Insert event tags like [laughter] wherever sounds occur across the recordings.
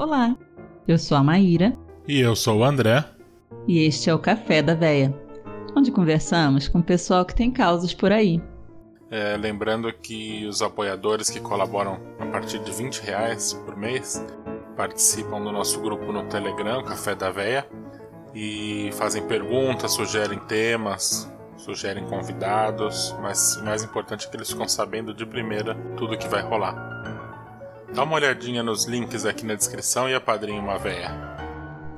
Olá, eu sou a Maíra. E eu sou o André. E este é o Café da Véia, onde conversamos com o pessoal que tem causas por aí. É, lembrando que os apoiadores que colaboram a partir de 20 reais por mês participam do nosso grupo no Telegram, Café da Véia, e fazem perguntas, sugerem temas, sugerem convidados, mas o mais importante é que eles ficam sabendo de primeira tudo que vai rolar. Dá uma olhadinha nos links aqui na descrição e apadrinhe uma véia.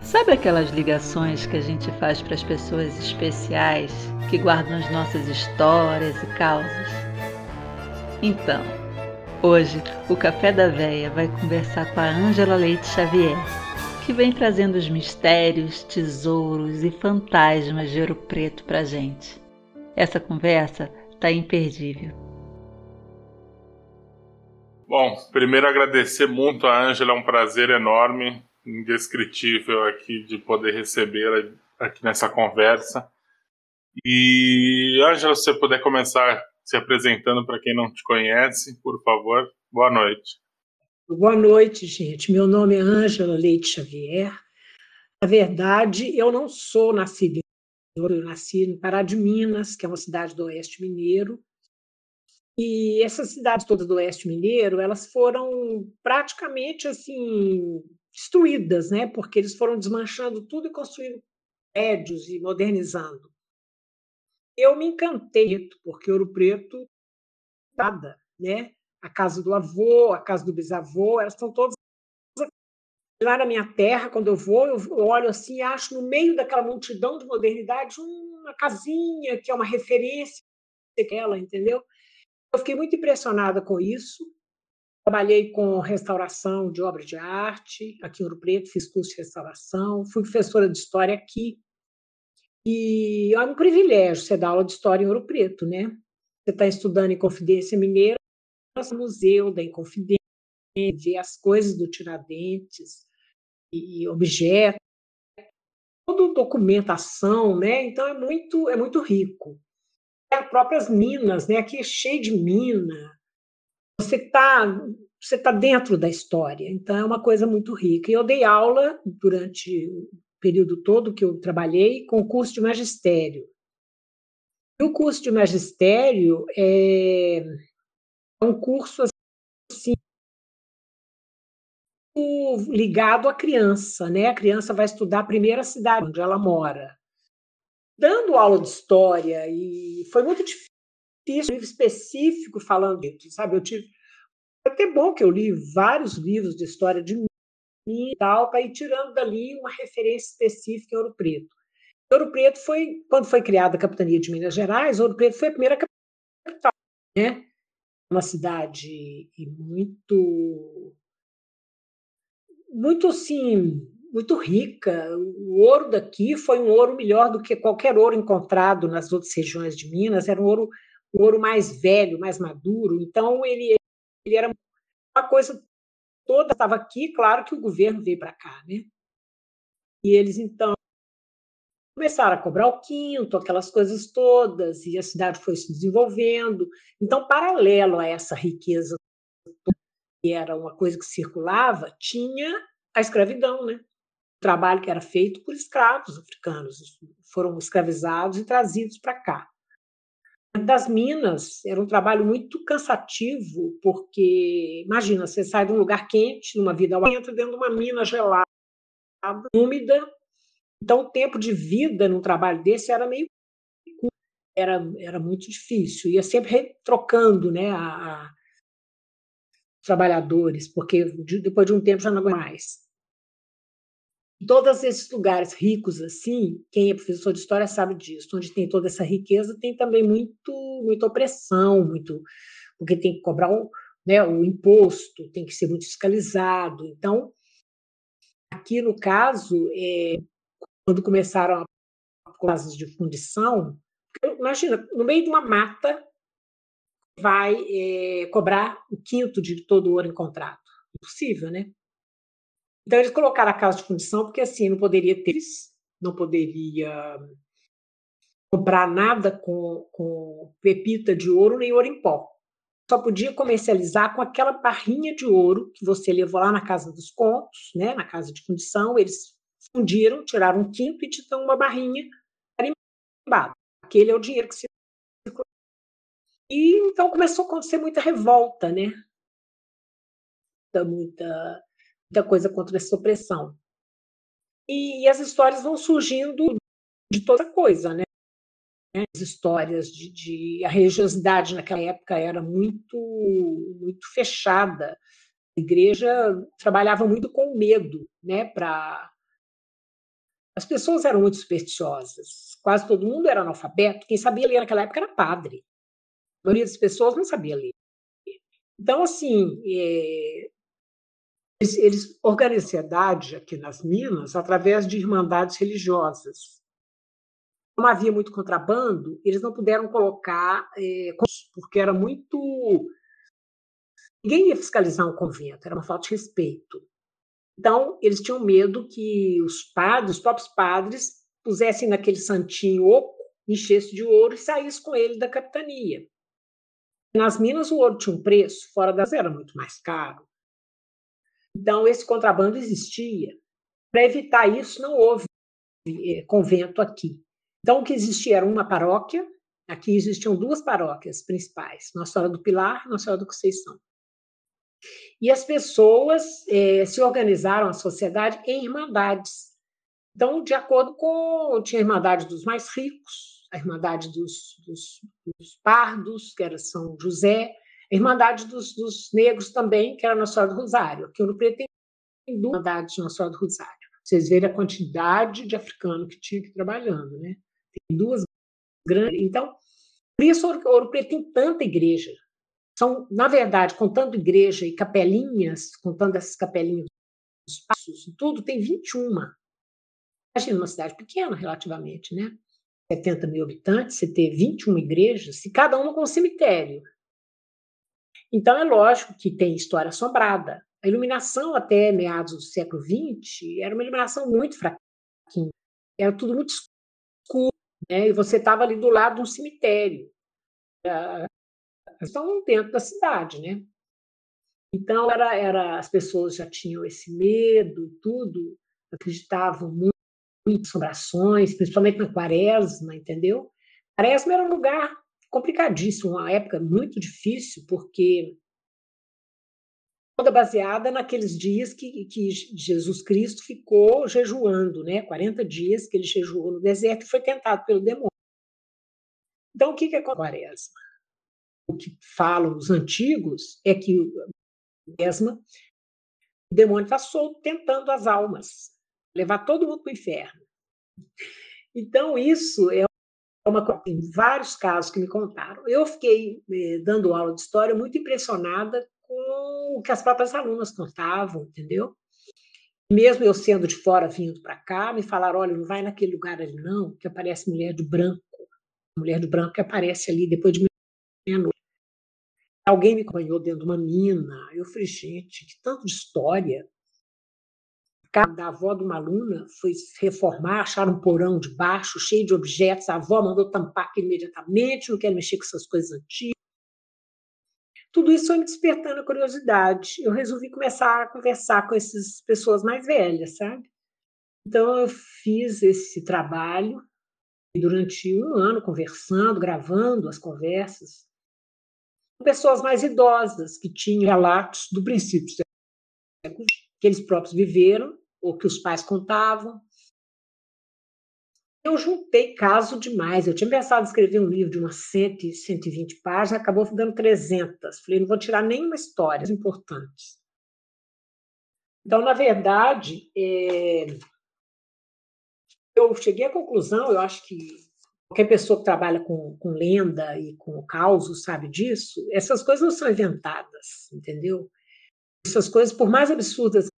Sabe aquelas ligações que a gente faz para as pessoas especiais que guardam as nossas histórias e causas? Então, hoje o Café da Véia vai conversar com a Ângela Leite Xavier, que vem trazendo os mistérios, tesouros e fantasmas de Ouro Preto para gente. Essa conversa tá imperdível. Bom, primeiro agradecer muito a Ângela, é um prazer enorme, indescritível aqui de poder recebê-la aqui nessa conversa. E Ângela, se você puder começar se apresentando para quem não te conhece, por favor, boa noite. Boa noite, gente. Meu nome é Ângela Leite Xavier. Na verdade, eu não sou nascida em eu nasci em Pará de Minas, que é uma cidade do Oeste Mineiro, e essas cidades todas do Oeste Mineiro, elas foram praticamente assim destruídas, né? Porque eles foram desmanchando tudo e construindo prédios e modernizando. Eu me encantei porque Ouro Preto nada, né? A casa do avô, a casa do bisavô, elas estão todas lá na minha terra, quando eu vou, eu olho assim e acho no meio daquela multidão de modernidade uma casinha que é uma referência aquela, entendeu? Eu fiquei muito impressionada com isso. Trabalhei com restauração de obras de arte aqui em Ouro Preto, fiz curso de restauração, fui professora de história aqui. E é um privilégio você dar aula de história em Ouro Preto, né? Você está estudando em Confidência Mineira, no museu da Inconfidência, ver as coisas do Tiradentes e objetos, toda documentação, né? Então é muito é muito rico próprias minas, né? Aqui é cheio de mina. Você está você tá dentro da história, então é uma coisa muito rica. E eu dei aula durante o período todo que eu trabalhei com o curso de magistério. E o curso de magistério é um curso assim ligado à criança, né? A criança vai estudar a primeira cidade onde ela mora dando aula de história e foi muito difícil, um livro específico falando disso, sabe? Eu tive foi até bom que eu li vários livros de história de mim e tal, para ir tirando dali uma referência específica em Ouro Preto. Ouro Preto foi, quando foi criada a capitania de Minas Gerais, Ouro Preto foi a primeira capital, né? Uma cidade muito muito assim muito rica. O ouro daqui foi um ouro melhor do que qualquer ouro encontrado nas outras regiões de Minas. Era um ouro, um ouro mais velho, mais maduro. Então, ele, ele era uma coisa toda. Estava aqui, claro que o governo veio para cá. Né? E eles, então, começaram a cobrar o quinto, aquelas coisas todas, e a cidade foi se desenvolvendo. Então, paralelo a essa riqueza, que era uma coisa que circulava, tinha a escravidão, né? Trabalho que era feito por escravos africanos, foram escravizados e trazidos para cá. Das minas era um trabalho muito cansativo, porque imagina, você sai de um lugar quente, numa vida entra dentro de uma mina gelada, úmida. Então o tempo de vida num trabalho desse era meio era, era muito difícil, ia sempre trocando né, a, a trabalhadores, porque depois de um tempo já não aguenta mais todos esses lugares ricos assim, quem é professor de história sabe disso, onde tem toda essa riqueza, tem também muito, muita opressão, muito, porque tem que cobrar o, né, o imposto, tem que ser muito fiscalizado. Então, aqui no caso, é, quando começaram as casas de fundição, imagina, no meio de uma mata vai é, cobrar o quinto de todo o ouro encontrado. Impossível, né? Então, eles colocaram a casa de fundição porque assim não poderia ter, não poderia comprar nada com, com pepita de ouro nem ouro em pó. só podia comercializar com aquela barrinha de ouro que você levou lá na casa dos contos, né, na casa de fundição, eles fundiram, tiraram um quinto e te dão uma barrinha carimbada. Aquele é o dinheiro que se e então começou a acontecer muita revolta, né? Muita, muita coisa contra essa opressão. E, e as histórias vão surgindo de toda coisa, né? As histórias de, de, a religiosidade naquela época era muito muito fechada. A igreja trabalhava muito com medo, né? Para as pessoas eram muito supersticiosas. Quase todo mundo era analfabeto. Quem sabia ler naquela época era padre. A maioria das pessoas não sabia ler. Então, assim, é, eles, eles organizam a sociedade aqui nas Minas através de irmandades religiosas. Como havia muito contrabando, eles não puderam colocar, é, porque era muito. Ninguém ia fiscalizar um convento, era uma falta de respeito. Então, eles tinham medo que os padres, os próprios padres, pusessem naquele santinho oco, enchesse de ouro e saísse com ele da capitania. Nas minas, o ouro tinha um preço, fora das era muito mais caro. Então, esse contrabando existia. Para evitar isso, não houve eh, convento aqui. Então, o que existia era uma paróquia. Aqui existiam duas paróquias principais: Nossa Senhora do Pilar e Nossa Senhora do Conceição. E as pessoas eh, se organizaram, a sociedade, em irmandades. Então, de acordo com. Tinha a irmandade dos mais ricos, a Irmandade dos, dos, dos Pardos, que era São José, Irmandade dos, dos, Negros também, que era Nossa Senhora do Rosário. Aqui no Preto tem duas Irmandades de Nossa Senhora do Rosário. Vocês verem a quantidade de africano que tinha aqui trabalhando, né? Tem duas grandes. Então, por isso Ouro Preto tem tanta igreja. São, na verdade, contando igreja e capelinhas, contando essas capelinhas dos passos, tudo, tem 21. Imagina uma cidade pequena, relativamente, né? 70 mil habitantes, você ter 21 igrejas, e cada uma com um cemitério. Então, é lógico que tem história assombrada. A iluminação até meados do século XX era uma iluminação muito fraquinha. Era tudo muito escuro, né? e você estava ali do lado de um cemitério. Estão dentro da cidade, né? Então, era, era, as pessoas já tinham esse medo, tudo, acreditavam muito assombrações, principalmente na quaresma, entendeu? Quaresma era um lugar complicadíssimo, uma época muito difícil, porque toda baseada naqueles dias que, que Jesus Cristo ficou jejuando, né? 40 dias que ele jejuou no deserto e foi tentado pelo demônio. Então, o que, que é quaresma? O que falam os antigos é que a quaresma, o demônio está solto tentando as almas levar todo mundo para o inferno. Então, isso é uma coisa, tem vários casos que me contaram. Eu fiquei eh, dando aula de história muito impressionada com o que as próprias alunas contavam, entendeu? Mesmo eu sendo de fora, vindo para cá, me falaram: olha, não vai naquele lugar ali, não, que aparece mulher de branco. Mulher de branco que aparece ali depois de meia-noite. Alguém me acompanhou dentro de uma mina. Eu falei, gente, que tanto de história casa da avó de uma aluna foi reformar, acharam um porão de baixo, cheio de objetos. A avó mandou tampar aquilo imediatamente, não quero mexer com essas coisas antigas. Tudo isso foi me despertando a curiosidade. Eu resolvi começar a conversar com essas pessoas mais velhas, sabe? Então, eu fiz esse trabalho durante um ano, conversando, gravando as conversas com pessoas mais idosas, que tinham relatos do princípio que eles próprios viveram ou que os pais contavam. Eu juntei caso demais. Eu tinha pensado em escrever um livro de umas 100, 120 páginas, acabou dando 300. Falei, não vou tirar nenhuma história importante. Então, na verdade, é... eu cheguei à conclusão, eu acho que qualquer pessoa que trabalha com, com lenda e com causos sabe disso, essas coisas não são inventadas, entendeu? Essas coisas, por mais absurdas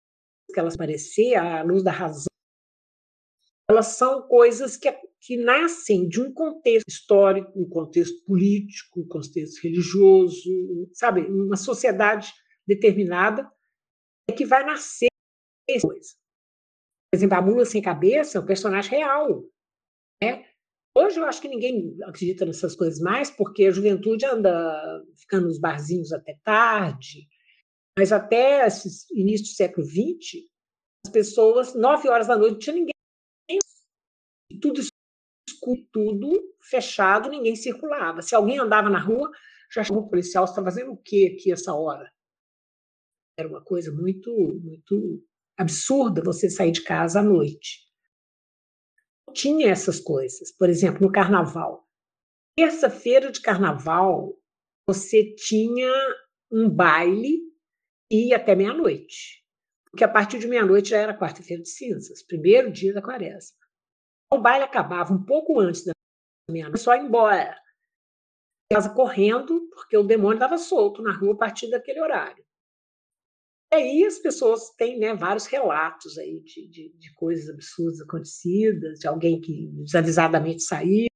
que elas parecer, à luz da razão, elas são coisas que, que nascem de um contexto histórico, um contexto político, um contexto religioso, sabe? Uma sociedade determinada que vai nascer essa coisa. Por exemplo, a mula sem cabeça é um personagem real. Né? Hoje eu acho que ninguém acredita nessas coisas mais, porque a juventude anda ficando nos barzinhos até tarde, mas até esse início do século XX, as pessoas, nove horas da noite, não tinha ninguém, tudo escuro, tudo fechado, ninguém circulava. Se alguém andava na rua, já chamou o policial, está fazendo o quê aqui essa hora? Era uma coisa muito, muito absurda você sair de casa à noite tinha essas coisas. Por exemplo, no carnaval. Terça-feira de carnaval, você tinha um baile e ia até meia-noite. Porque a partir de meia-noite já era quarta-feira de cinzas, primeiro dia da quaresma. O baile acabava um pouco antes da meia-noite, só ir embora. Casa correndo, porque o demônio estava solto na rua a partir daquele horário. E aí as pessoas têm né, vários relatos aí de, de, de, coisas absurdas acontecidas, de alguém que desavisadamente saiu.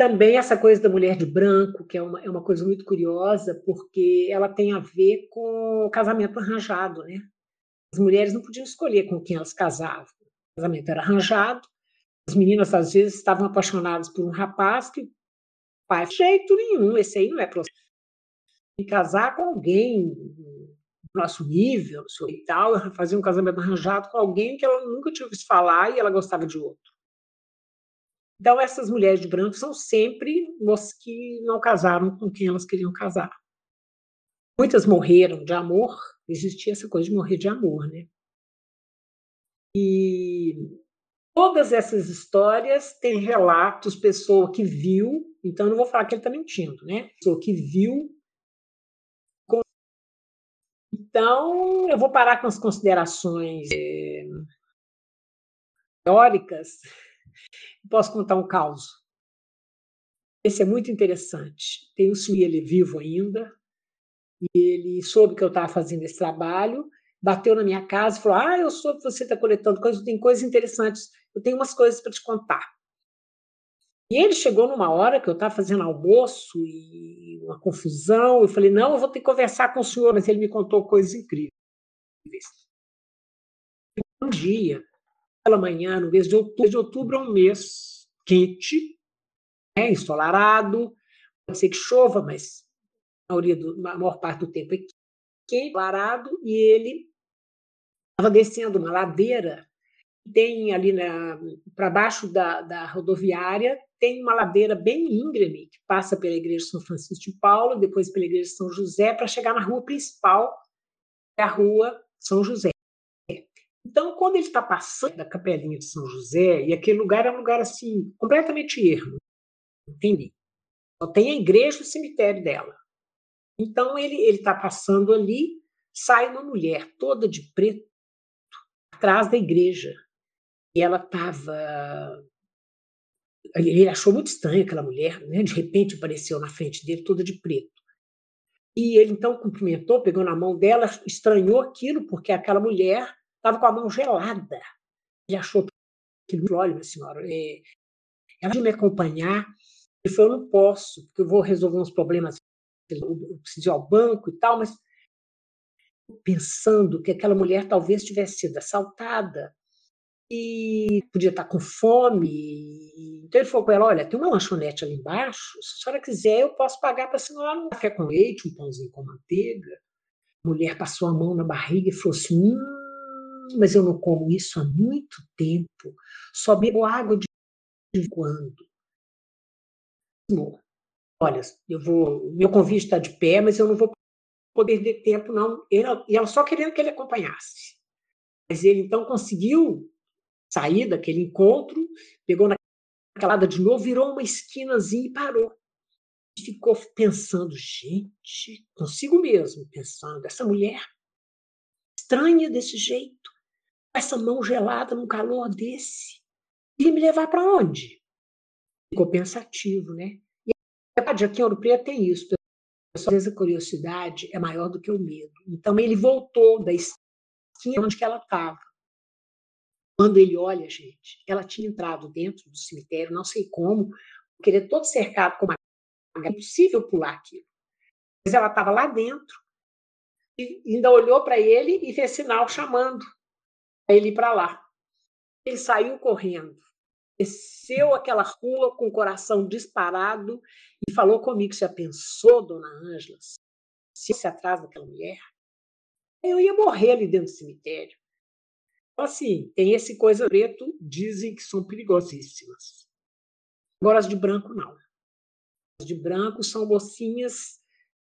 Também essa coisa da mulher de branco, que é uma, é uma coisa muito curiosa, porque ela tem a ver com o casamento arranjado. Né? As mulheres não podiam escolher com quem elas casavam. O casamento era arranjado. As meninas, às vezes, estavam apaixonadas por um rapaz que, pai, de jeito nenhum, esse aí não é processo e casar com alguém do nosso nível, e tal, fazer um casamento arranjado com alguém que ela nunca tinha ouvido falar e ela gostava de outro. Então, essas mulheres de branco são sempre as que não casaram com quem elas queriam casar. Muitas morreram de amor, existia essa coisa de morrer de amor, né? E todas essas histórias têm relatos, pessoa que viu, então eu não vou falar que ele está mentindo, né? Pessoa que viu então, eu vou parar com as considerações é, teóricas. Posso contar um caos. Esse é muito interessante. Tem um senhor ele vivo ainda, e ele soube que eu estava fazendo esse trabalho, bateu na minha casa e falou: Ah, eu soube que você está coletando coisas, tem coisas interessantes, eu tenho umas coisas para te contar. E ele chegou numa hora que eu estava fazendo almoço e uma confusão. Eu falei: não, eu vou ter que conversar com o senhor, mas ele me contou coisas incríveis. Um dia, pela manhã, no mês de outubro, de outubro é um mês quente, né, ensolarado, pode ser que chova, mas a, maioria do, a maior parte do tempo é quente, ensolarado, e ele estava descendo uma ladeira tem ali para baixo da, da rodoviária tem uma ladeira bem íngreme que passa pela igreja de São Francisco de Paulo, depois pela igreja de São José, para chegar na rua principal, que é a rua São José. Então, quando ele está passando da capelinha de São José, e aquele lugar é um lugar assim, completamente ermo, entendi. Só tem a igreja e o cemitério dela. Então, ele está passando ali, sai uma mulher toda de preto, atrás da igreja. E ela estava ele achou muito estranho aquela mulher, né? de repente apareceu na frente dele toda de preto. E ele então cumprimentou, pegou na mão dela, estranhou aquilo, porque aquela mulher estava com a mão gelada. Ele achou que, olha, minha senhora, é, ela vai me acompanhar. Ele falou, eu não posso, porque eu vou resolver uns problemas, eu preciso ir ao banco e tal, mas pensando que aquela mulher talvez tivesse sido assaltada, e podia estar com fome. Então ele falou com ela: Olha, tem uma lanchonete ali embaixo, se a senhora quiser, eu posso pagar para a senhora um café com leite, um pãozinho com manteiga. A mulher passou a mão na barriga e falou assim: hum, Mas eu não como isso há muito tempo, só bebo água de quando. Olha, eu vou, meu convite está de pé, mas eu não vou poder perder tempo, não. e ela só querendo que ele acompanhasse. Mas ele então conseguiu sair daquele encontro, pegou naquela lada de novo, virou uma esquinazinha e parou. Ficou pensando, gente, consigo mesmo, pensando, essa mulher estranha desse jeito, essa mão gelada num calor desse, ia me levar para onde? Ficou pensativo, né? E a verdade, aqui em Ouro Preto tem isso. Às vezes a curiosidade é maior do que o medo. Então ele voltou da esquina onde ela estava quando ele olha, gente, ela tinha entrado dentro do cemitério, não sei como, porque ele é todo cercado com uma é impossível pular aquilo. Mas ela estava lá dentro e ainda olhou para ele e fez sinal chamando ele para lá. Ele saiu correndo. desceu aquela rua com o coração disparado e falou comigo: já pensou, dona Ângela, se fosse atrás daquela mulher? Eu ia morrer ali dentro do cemitério. Então, assim, tem esse coisa preto, dizem que são perigosíssimas. Agora as de branco, não. As de branco são mocinhas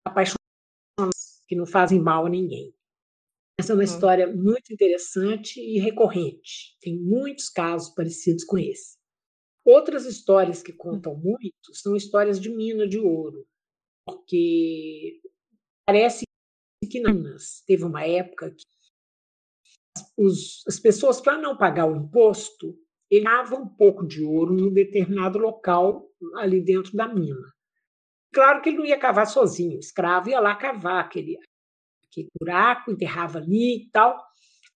apaixonadas que não fazem mal a ninguém. Essa é uma hum. história muito interessante e recorrente. Tem muitos casos parecidos com esse. Outras histórias que contam muito são histórias de mina de ouro, porque parece que Minas teve uma época que os, as pessoas, para não pagar o imposto, davam um pouco de ouro em um determinado local ali dentro da mina. Claro que ele não ia cavar sozinho, o escravo ia lá cavar aquele, aquele buraco, enterrava ali e tal.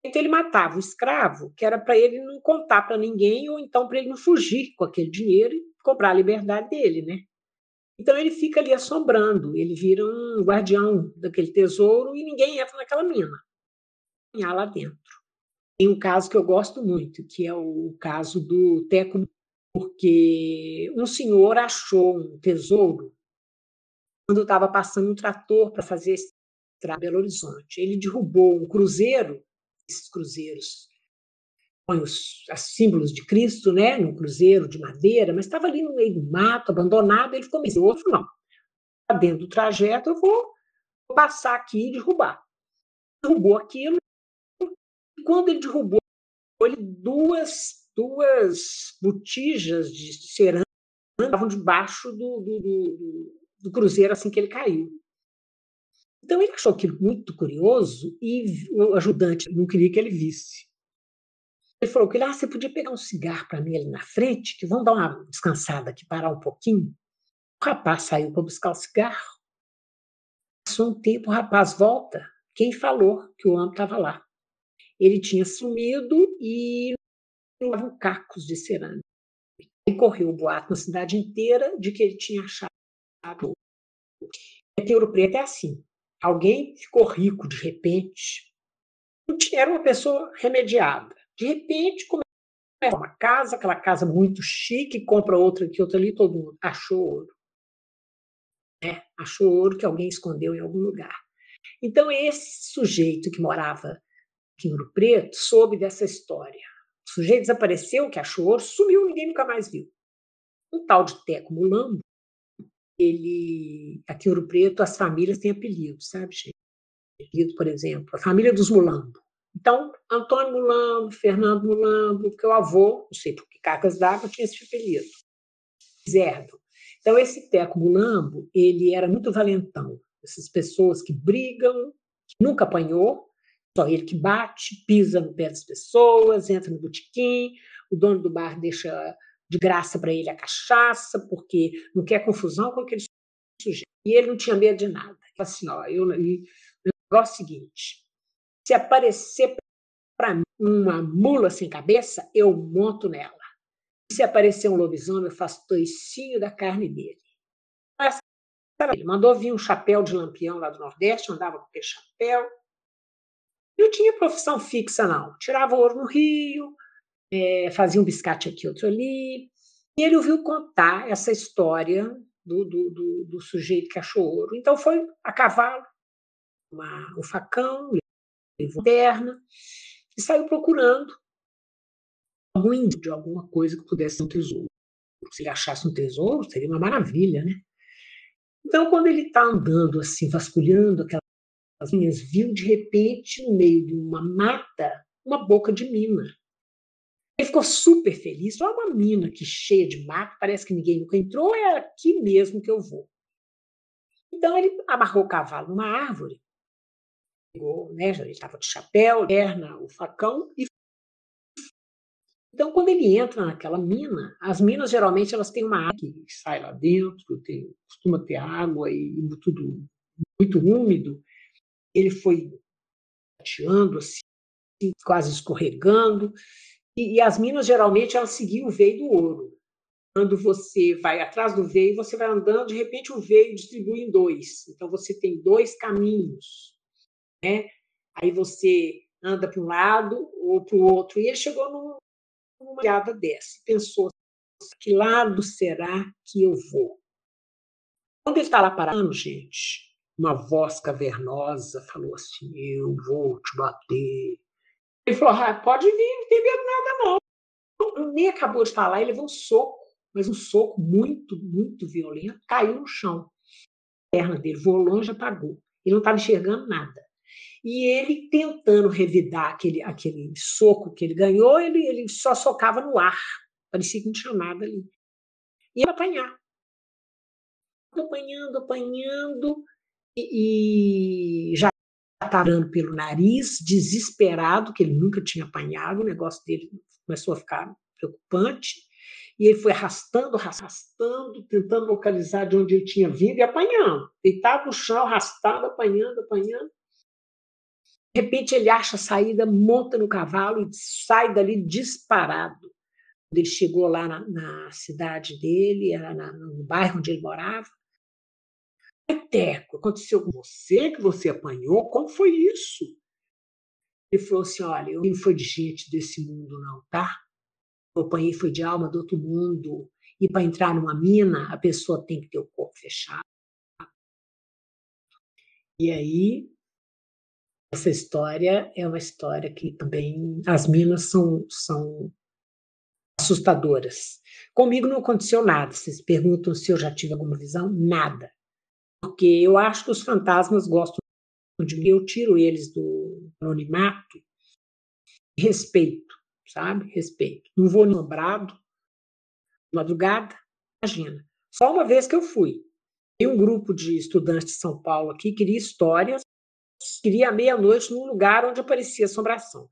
Então ele matava o escravo, que era para ele não contar para ninguém, ou então para ele não fugir com aquele dinheiro e cobrar a liberdade dele, né? Então ele fica ali assombrando, ele vira um guardião daquele tesouro e ninguém entra naquela mina. Há lá dentro. Tem um caso que eu gosto muito, que é o caso do Teco, porque um senhor achou um tesouro quando estava passando um trator para fazer em Belo Horizonte. Ele derrubou um cruzeiro, esses cruzeiros põe os, os, símbolos de Cristo, né, num cruzeiro de madeira, mas estava ali no meio do mato, abandonado, ele ficou meio outro não. Tá dentro do trajeto, eu vou, vou passar aqui e derrubar. Derrubou aquilo, e quando ele derrubou, ele duas, duas botijas de cerâmica estavam debaixo do, do, do, do cruzeiro assim que ele caiu. Então ele achou aquilo muito curioso e o ajudante não queria que ele visse. Ele falou que ele, ah, você podia pegar um cigarro para mim ali na frente, que vamos dar uma descansada aqui, parar um pouquinho. O rapaz saiu para buscar o cigarro. Passou um tempo, o rapaz volta. Quem falou que o homem estava lá? Ele tinha sumido e levavam cacos de cerâmica. E correu o boato na cidade inteira de que ele tinha achado. Aqui em Ouro Preto é assim. Alguém ficou rico de repente. Era uma pessoa remediada. De repente, começa uma casa, aquela casa muito chique, compra outra aqui, outra ali, todo mundo achou ouro. É, achou ouro que alguém escondeu em algum lugar. Então, esse sujeito que morava aqui em Ouro Preto soube dessa história. O sujeito desapareceu, que achou ouro, sumiu, ninguém nunca mais viu. Um tal de Teco Mulambo, ele, aqui em Ouro Preto, as famílias têm apelido, sabe, gente? Apelido, por exemplo, a família dos Mulambo. Então, Antônio Mulambo, Fernando Mulambo, porque o avô, não sei por que cargas d'água, tinha esse apelido, Zerdo. Então, esse Teco Mulambo, ele era muito valentão. Essas pessoas que brigam, que nunca apanhou, só ele que bate, pisa no pé das pessoas, entra no botequim, o dono do bar deixa de graça para ele a cachaça, porque não quer confusão com aquele sujeito. E ele não tinha medo de nada. Assim, ó, eu, e, o negócio é o seguinte, se aparecer para mim uma mula sem cabeça, eu monto nela. Se aparecer um lobisomem, eu faço toicinho da carne dele. Ele mandou vir um chapéu de lampião lá do Nordeste, andava com aquele chapéu. Não tinha profissão fixa, não. Tirava ouro no Rio, é, fazia um biscate aqui, outro ali. E ele ouviu contar essa história do, do, do, do sujeito que achou ouro. Então foi a cavalo, uma, um facão, moderna, e saiu procurando algum de alguma coisa que pudesse ser um tesouro. Se ele achasse um tesouro, seria uma maravilha, né? Então, quando ele está andando assim, vasculhando aquelas linhas, viu de repente, no meio de uma mata, uma boca de mina. Ele ficou super feliz. Olha uma mina aqui cheia de mato, parece que ninguém nunca entrou, é aqui mesmo que eu vou. Então ele amarrou o cavalo numa árvore pegou, né, ele estava de chapéu, perna, o facão e então, quando ele entra naquela mina, as minas geralmente elas têm uma água que sai lá dentro, tem, costuma ter água e tudo muito úmido. Ele foi tateando assim, quase escorregando. E, e, as minas geralmente elas seguiam o veio do ouro. Quando você vai atrás do veio, você vai andando, de repente o veio distribui em dois. Então você tem dois caminhos né? Aí você anda para um lado ou para o outro. E ele chegou numa olhada dessa, pensou que lado será que eu vou? Quando ele está lá parando, gente, uma voz cavernosa falou assim: Eu vou te bater. Ele falou: ah, Pode vir, não tem medo nada, não. Nem acabou de falar, ele levou um soco, mas um soco muito, muito violento, caiu no chão. A perna dele voou longe, apagou. Ele não estava enxergando nada. E ele tentando revidar aquele, aquele soco que ele ganhou, ele, ele só socava no ar. Parecia que não tinha nada ali. E ia apanhar. Apanhando, apanhando, e, e já estava dando pelo nariz, desesperado, que ele nunca tinha apanhado, o negócio dele começou a ficar preocupante. E ele foi arrastando, arrastando, tentando localizar de onde ele tinha vindo e apanhando. Deitado no chão, arrastado, apanhando, apanhando. De repente ele acha a saída, monta no cavalo e sai dali disparado. Quando ele chegou lá na, na cidade dele, era na, no bairro onde ele morava, Teco, aconteceu com você que você apanhou? Como foi isso? Ele falou assim: olha, eu não fui de gente desse mundo, não, tá? Eu apanhei foi de alma do outro mundo. E para entrar numa mina, a pessoa tem que ter o corpo fechado. E aí, essa história é uma história que também as minas são, são assustadoras. Comigo não aconteceu nada. Vocês perguntam se eu já tive alguma visão? Nada. Porque eu acho que os fantasmas gostam de mim. Eu tiro eles do anonimato. Respeito, sabe? Respeito. Não vou nombrado, madrugada, imagina. Só uma vez que eu fui. Tem um grupo de estudantes de São Paulo aqui queria histórias, queria meia-noite num lugar onde aparecia assombração.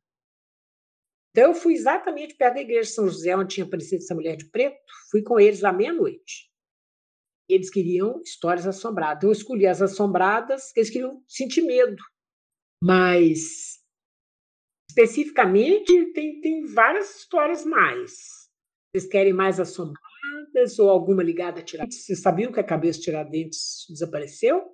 Então eu fui exatamente perto da igreja de São José, onde tinha aparecido essa mulher de preto, fui com eles lá meia-noite. Eles queriam histórias assombradas. Eu escolhi as assombradas, que eles queriam sentir medo. Mas especificamente tem, tem várias histórias mais. Vocês querem mais assombradas ou alguma ligada a Tiradentes? Vocês sabiam que a cabeça de Tiradentes desapareceu?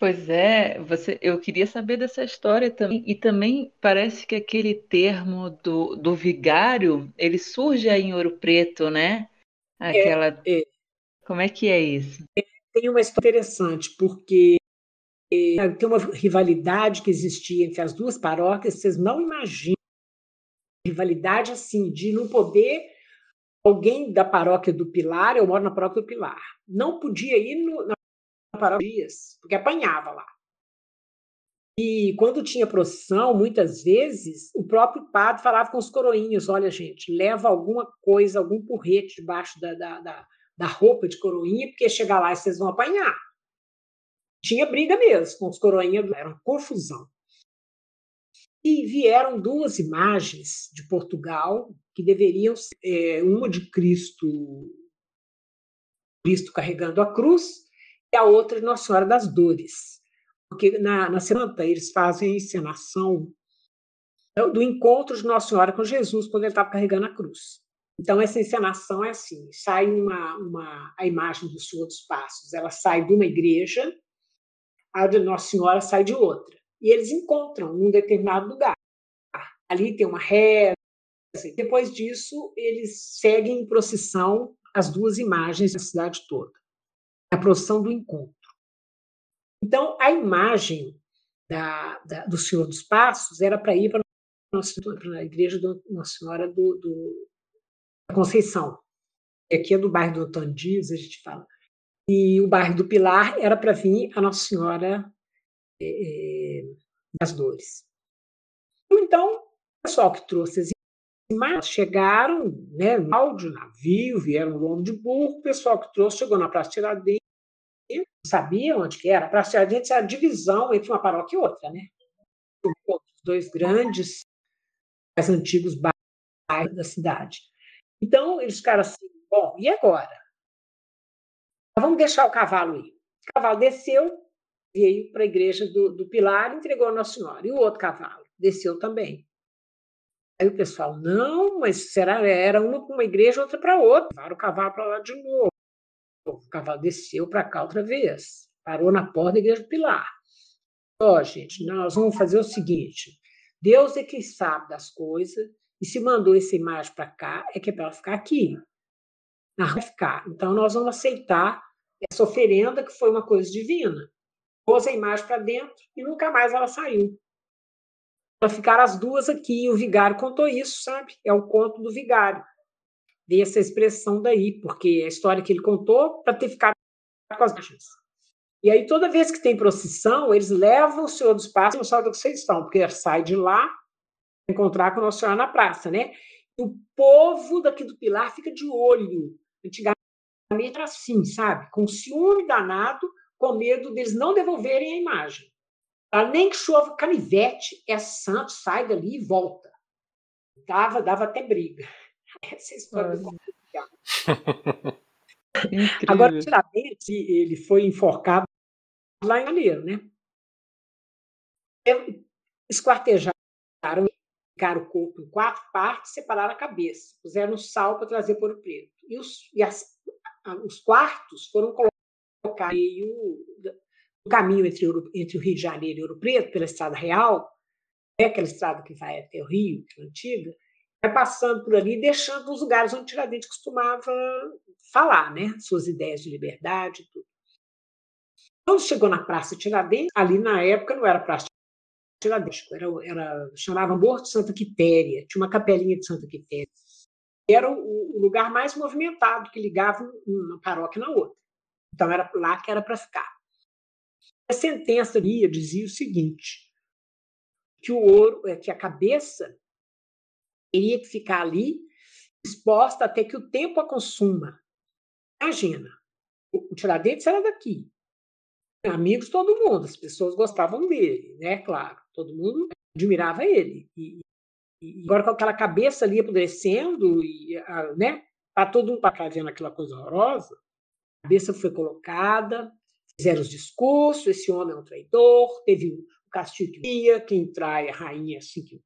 Pois é, você, eu queria saber dessa história também. E também parece que aquele termo do, do vigário, ele surge aí em Ouro Preto, né? Aquela. É, é. Como é que é isso? Tem uma história interessante, porque é, tem uma rivalidade que existia entre as duas paróquias, vocês não imaginam rivalidade assim, de não poder alguém da paróquia do Pilar, eu moro na paróquia do Pilar, não podia ir no, na paróquia porque apanhava lá. E quando tinha procissão, muitas vezes, o próprio padre falava com os coroinhos: olha, gente, leva alguma coisa, algum porrete debaixo da, da, da, da roupa de coroinha, porque chegar lá e vocês vão apanhar. Tinha briga mesmo com os coroinhas, era uma confusão. E vieram duas imagens de Portugal que deveriam ser é, uma de Cristo, Cristo carregando a cruz, e a outra de Nossa Senhora das Dores. Porque na, na Santa eles fazem a encenação do encontro de Nossa Senhora com Jesus quando ele estava carregando a cruz. Então, essa encenação é assim: sai uma, uma, a imagem do Senhor dos Passos, ela sai de uma igreja, a de Nossa Senhora sai de outra e eles encontram num determinado lugar. Ali tem uma reza. Depois disso, eles seguem em procissão as duas imagens da cidade toda. A procissão do encontro. Então, a imagem da, da, do Senhor dos Passos era para ir para a igreja da Nossa Senhora do, do, Conceição. Aqui é do bairro do Antônio a gente fala. E o bairro do Pilar era para vir a Nossa Senhora é, das dores. Então, o pessoal que trouxe as imagens chegaram, né, no áudio, navio, vieram lombo de burro, o pessoal que trouxe chegou na Praça Tiradentes, sabia onde que era. A Praça Tiradentes era a divisão entre uma paróquia e outra, né? Os dois grandes, mais antigos bairros da cidade. Então, eles ficaram assim, bom, e agora? Vamos deixar o cavalo ir. O cavalo desceu, veio para a igreja do, do Pilar entregou a Nossa Senhora. E o outro cavalo desceu também. Aí o pessoal, não, mas será era uma para uma igreja, outra para outra. Levaram o cavalo para lá de novo. O cavalo desceu para cá outra vez. Parou na porta da igreja do Pilar. Ó, oh, gente, nós vamos fazer o seguinte: Deus é quem sabe das coisas, E se mandou essa imagem para cá, é que é para ela ficar aqui. Vai ficar. Então, nós vamos aceitar essa oferenda, que foi uma coisa divina. Pôs a imagem para dentro e nunca mais ela saiu. Para ficar as duas aqui. E o vigário contou isso, sabe? É o conto do vigário. Dei essa expressão daí, porque a história que ele contou para ter ficado com as imagens. E aí, toda vez que tem procissão, eles levam o Senhor dos Passos no salto que vocês estão, porque sai de lá encontrar com Nossa Senhora na praça, né? O povo daqui do Pilar fica de olho. Antigamente era assim, sabe? Com ciúme danado, com medo deles não devolverem a imagem. Nem que chova canivete, é santo, sai dali e volta. Dava, dava até briga. [laughs] Essa é a história do [laughs] Agora, Tiradentes, ele foi enforcado lá em Alheiro, né? Esquartejaram, ficaram o corpo em quatro partes, separaram a cabeça, puseram sal para trazer para o preto. E os, e as, os quartos foram colocados no caminho entre, entre o Rio de Janeiro e Ouro Preto, pela Estrada Real, é aquela estrada que vai até o Rio, que é antiga, vai passando por ali, deixando os lugares onde Tiradentes costumava falar, né? Suas ideias de liberdade e tudo. Quando chegou na Praça Tiradentes, ali na época não era Praça Tiradentes, era, era, chamava Morro de Santa Quitéria, tinha uma capelinha de Santa Quitéria. Era o, o lugar mais movimentado que ligava uma paróquia na outra. Então era lá que era para ficar. A sentença ali dizia o seguinte: que o ouro, é, que a cabeça teria que ficar ali exposta até que o tempo a consuma. Imagina, o Tiradentes era daqui, amigos todo mundo, as pessoas gostavam dele, né? Claro, todo mundo admirava ele. E, e agora com aquela cabeça ali apodrecendo, e, né? Para todo mundo para vendo aquela coisa horrorosa, a cabeça foi colocada, fizeram os discursos, esse homem é um traidor, teve o castigo que ia, quem trai a rainha assim que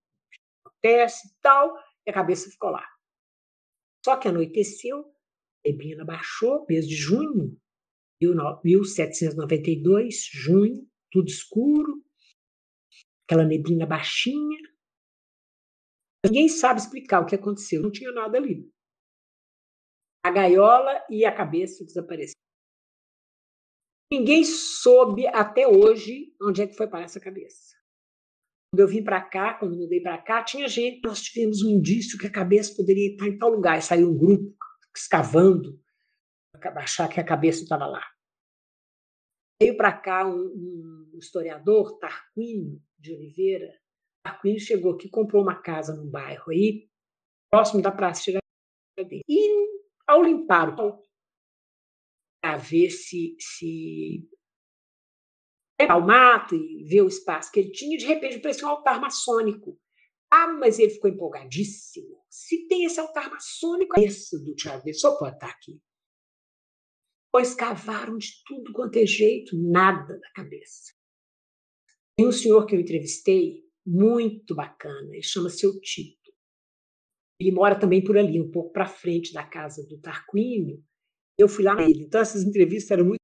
acontece e tal, e a cabeça ficou lá. Só que anoiteceu, a neblina baixou, mês de junho, 1792, junho, tudo escuro, aquela neblina baixinha. Ninguém sabe explicar o que aconteceu, não tinha nada ali. A gaiola e a cabeça desapareceram. Ninguém soube até hoje onde é que foi parar essa cabeça. Quando eu vim para cá, quando mudei para cá, tinha gente, nós tivemos um indício que a cabeça poderia estar em tal lugar. E saiu um grupo escavando achar que a cabeça estava lá. Veio para cá um, um, historiador, Tarquínio de Oliveira. Tarquínio chegou aqui, comprou uma casa num bairro aí, próximo da Praça Tiradentes. E, ao limpar o para ver se, se o mato e ver o espaço que ele tinha, de repente apareceu um altar maçônico. Ah, mas ele ficou empolgadíssimo. Se tem esse altar maçônico, esse do Tiago só pode estar aqui. Pois cavaram de tudo quanto é jeito, nada da cabeça. Tem um senhor que eu entrevistei, muito bacana, ele chama Seu Tito. Ele mora também por ali, um pouco para frente da casa do Tarquínio. Eu fui lá nele. Então, essas entrevistas eram muito,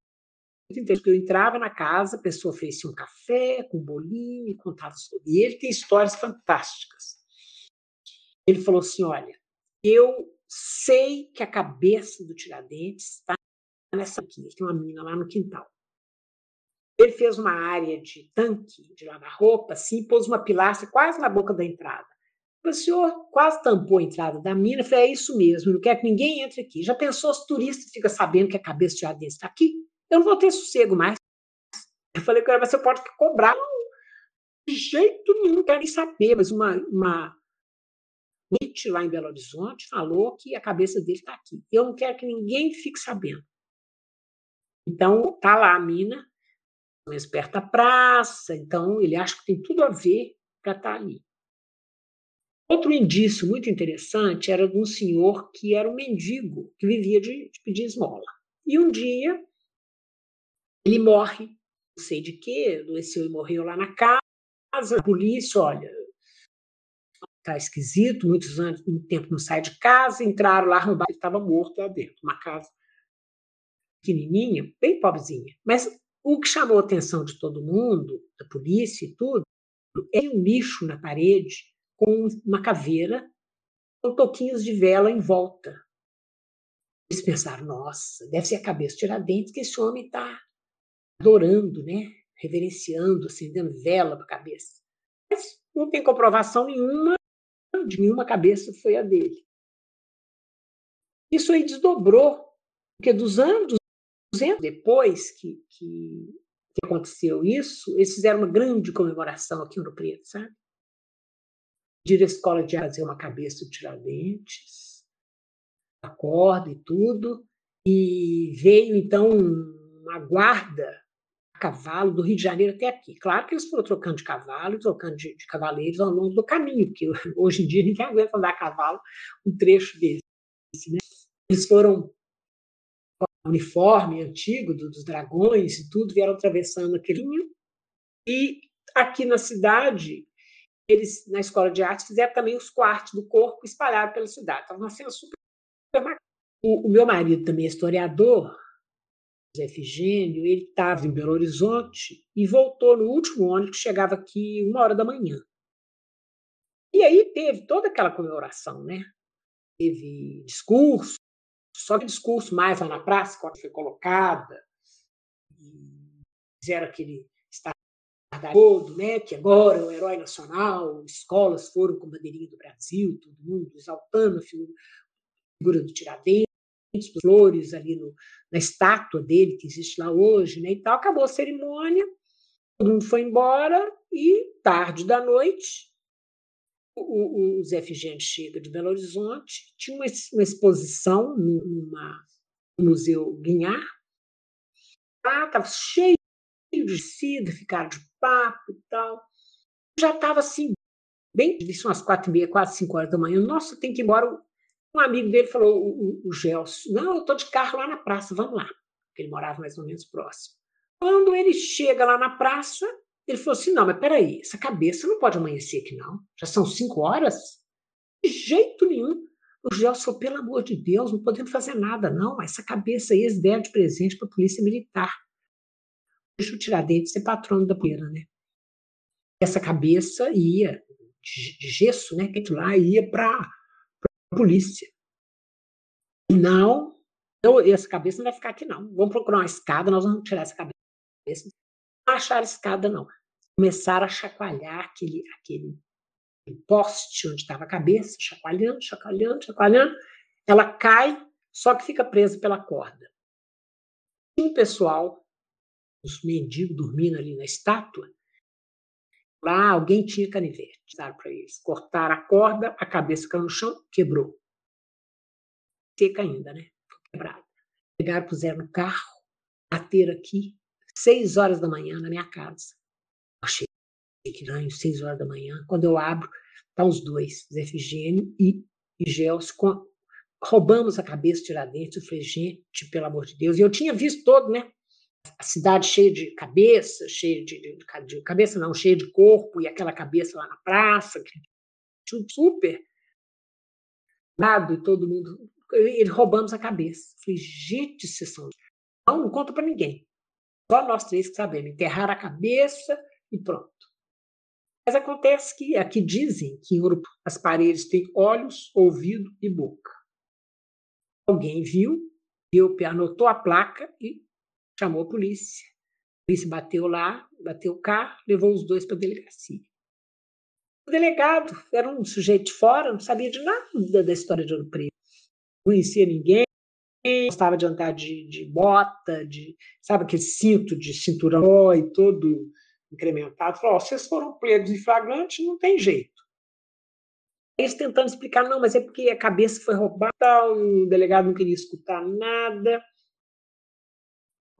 muito interessantes, eu entrava na casa, a pessoa oferecia um café com um bolinho, contava sobre. E ele tem histórias fantásticas. Ele falou assim: olha, eu sei que a cabeça do Tiradentes está nessa aqui, tem uma mina lá no quintal. Ele fez uma área de tanque de lavar roupa, assim, pôs uma pilastra quase na boca da entrada. O senhor quase tampou a entrada da mina. Eu falei, é isso mesmo, não quero que ninguém entre aqui. Já pensou, os turistas ficam sabendo que a cabeça de Tiradentes está aqui? Eu não vou ter sossego mais. Eu falei, mas você pode cobrar. de jeito nenhum, não quero nem saber, mas uma, uma lá em Belo Horizonte falou que a cabeça dele está aqui. Eu não quero que ninguém fique sabendo. Então, tá lá a mina, mais perto da praça, então ele acha que tem tudo a ver para estar tá ali. Outro indício muito interessante era de um senhor que era um mendigo, que vivia de, de pedir esmola. E um dia ele morre, não sei de quê, adoeceu e morreu lá na casa. A polícia, olha, tá esquisito, muitos anos, muito tempo não sai de casa, entraram lá, arrombaram, ele estava morto lá dentro, uma casa pequenininha, bem pobrezinha. Mas o que chamou a atenção de todo mundo, da polícia e tudo, é um nicho na parede com uma caveira com toquinhos de vela em volta. Eles pensaram, nossa, deve ser a cabeça de Tiradentes que esse homem está adorando, né? reverenciando, acendendo vela para a cabeça. Mas não tem comprovação nenhuma de nenhuma cabeça foi a dele. Isso aí desdobrou, porque dos anos, 200 depois que, que, que aconteceu isso, eles fizeram uma grande comemoração aqui no Preto, sabe? Pediram a escola de fazer uma cabeça de Tiradentes, a corda e tudo, e veio então uma guarda a cavalo do Rio de Janeiro até aqui. Claro que eles foram trocando de cavalo, trocando de, de cavaleiros ao longo do caminho, porque [laughs] hoje em dia ninguém aguenta andar a cavalo um trecho desse. Né? Eles foram uniforme antigo dos dragões e tudo, vieram atravessando aquele e aqui na cidade eles na escola de arte fizeram também os quartos do corpo espalhados pela cidade. Estava uma cena super o, o meu marido também é historiador, José Efigênio, ele estava em Belo Horizonte e voltou no último ônibus que chegava aqui uma hora da manhã. E aí teve toda aquela comemoração, né? Teve discurso, só que discurso mais lá na praça, quando foi colocada, fizeram aquele todo, né, que agora é o herói nacional, escolas foram com bandeirinha do Brasil, todo mundo exaltando a figura do Tiradentes, flores ali no, na estátua dele, que existe lá hoje, né, e tal. Acabou a cerimônia, todo mundo foi embora e, tarde da noite, o, o Zé Figente chega de Belo Horizonte, tinha uma, uma exposição numa, no Museu Guinhar. Ah, estava cheio de sida, ficaram de papo e tal. Já estava assim, bem, isso umas quatro e meia, quase cinco horas da manhã. Nossa, tem que ir embora. Um amigo dele falou, o, o, o Gelson, não, eu estou de carro lá na praça, vamos lá. Porque ele morava mais ou menos próximo. Quando ele chega lá na praça, ele falou assim: não, mas peraí, essa cabeça não pode amanhecer aqui, não. Já são cinco horas? De jeito nenhum. O Gelson falou: pelo amor de Deus, não podemos fazer nada, não. Essa cabeça aí eles deram de presente para a Polícia Militar. Deixa tirar dele ser patrono da poeira, né? Essa cabeça ia, de gesso, né? Que lá ia para a polícia. Não, eu, essa cabeça não vai ficar aqui, não. Vamos procurar uma escada, nós vamos tirar essa cabeça. Não acharam escada, não começaram a chacoalhar aquele, aquele poste onde estava a cabeça, chacoalhando, chacoalhando, chacoalhando. Ela cai, só que fica presa pela corda. E o pessoal, os mendigos dormindo ali na estátua, lá alguém tinha canivete, para eles. Cortaram a corda, a cabeça caiu no chão, quebrou. Seca ainda, né? Quebrada. Pegaram, puseram no carro, bateram aqui, seis horas da manhã na minha casa achei estranho, seis horas da manhã. Quando eu abro, tá os dois, Zé Figênio e, e Gelson, com, roubamos a cabeça de Tiradentes. Eu falei, gente, pelo amor de Deus. E eu tinha visto todo, né? A cidade cheia de cabeça, cheia de, de, de cabeça não, cheia de corpo, e aquela cabeça lá na praça, tudo super nada e todo mundo. Ele roubamos a cabeça. Eu falei, gente, vocês são. Não, não conta para ninguém. Só nós três que sabemos. Enterrar a cabeça, e pronto. Mas acontece que aqui dizem que em Ouro as paredes têm olhos, ouvido e boca. Alguém viu, viu, anotou a placa e chamou a polícia. A polícia bateu lá, bateu carro, levou os dois para a delegacia. O delegado era um sujeito de fora, não sabia de nada da história de Ouro Preto. Não conhecia ninguém, gostava de andar de, de bota, de, sabe, aquele cinto de cinturão e todo incrementado, falou: oh, vocês foram pegos em flagrante, não tem jeito. Eles tentando explicar, não, mas é porque a cabeça foi roubada, o delegado não queria escutar nada.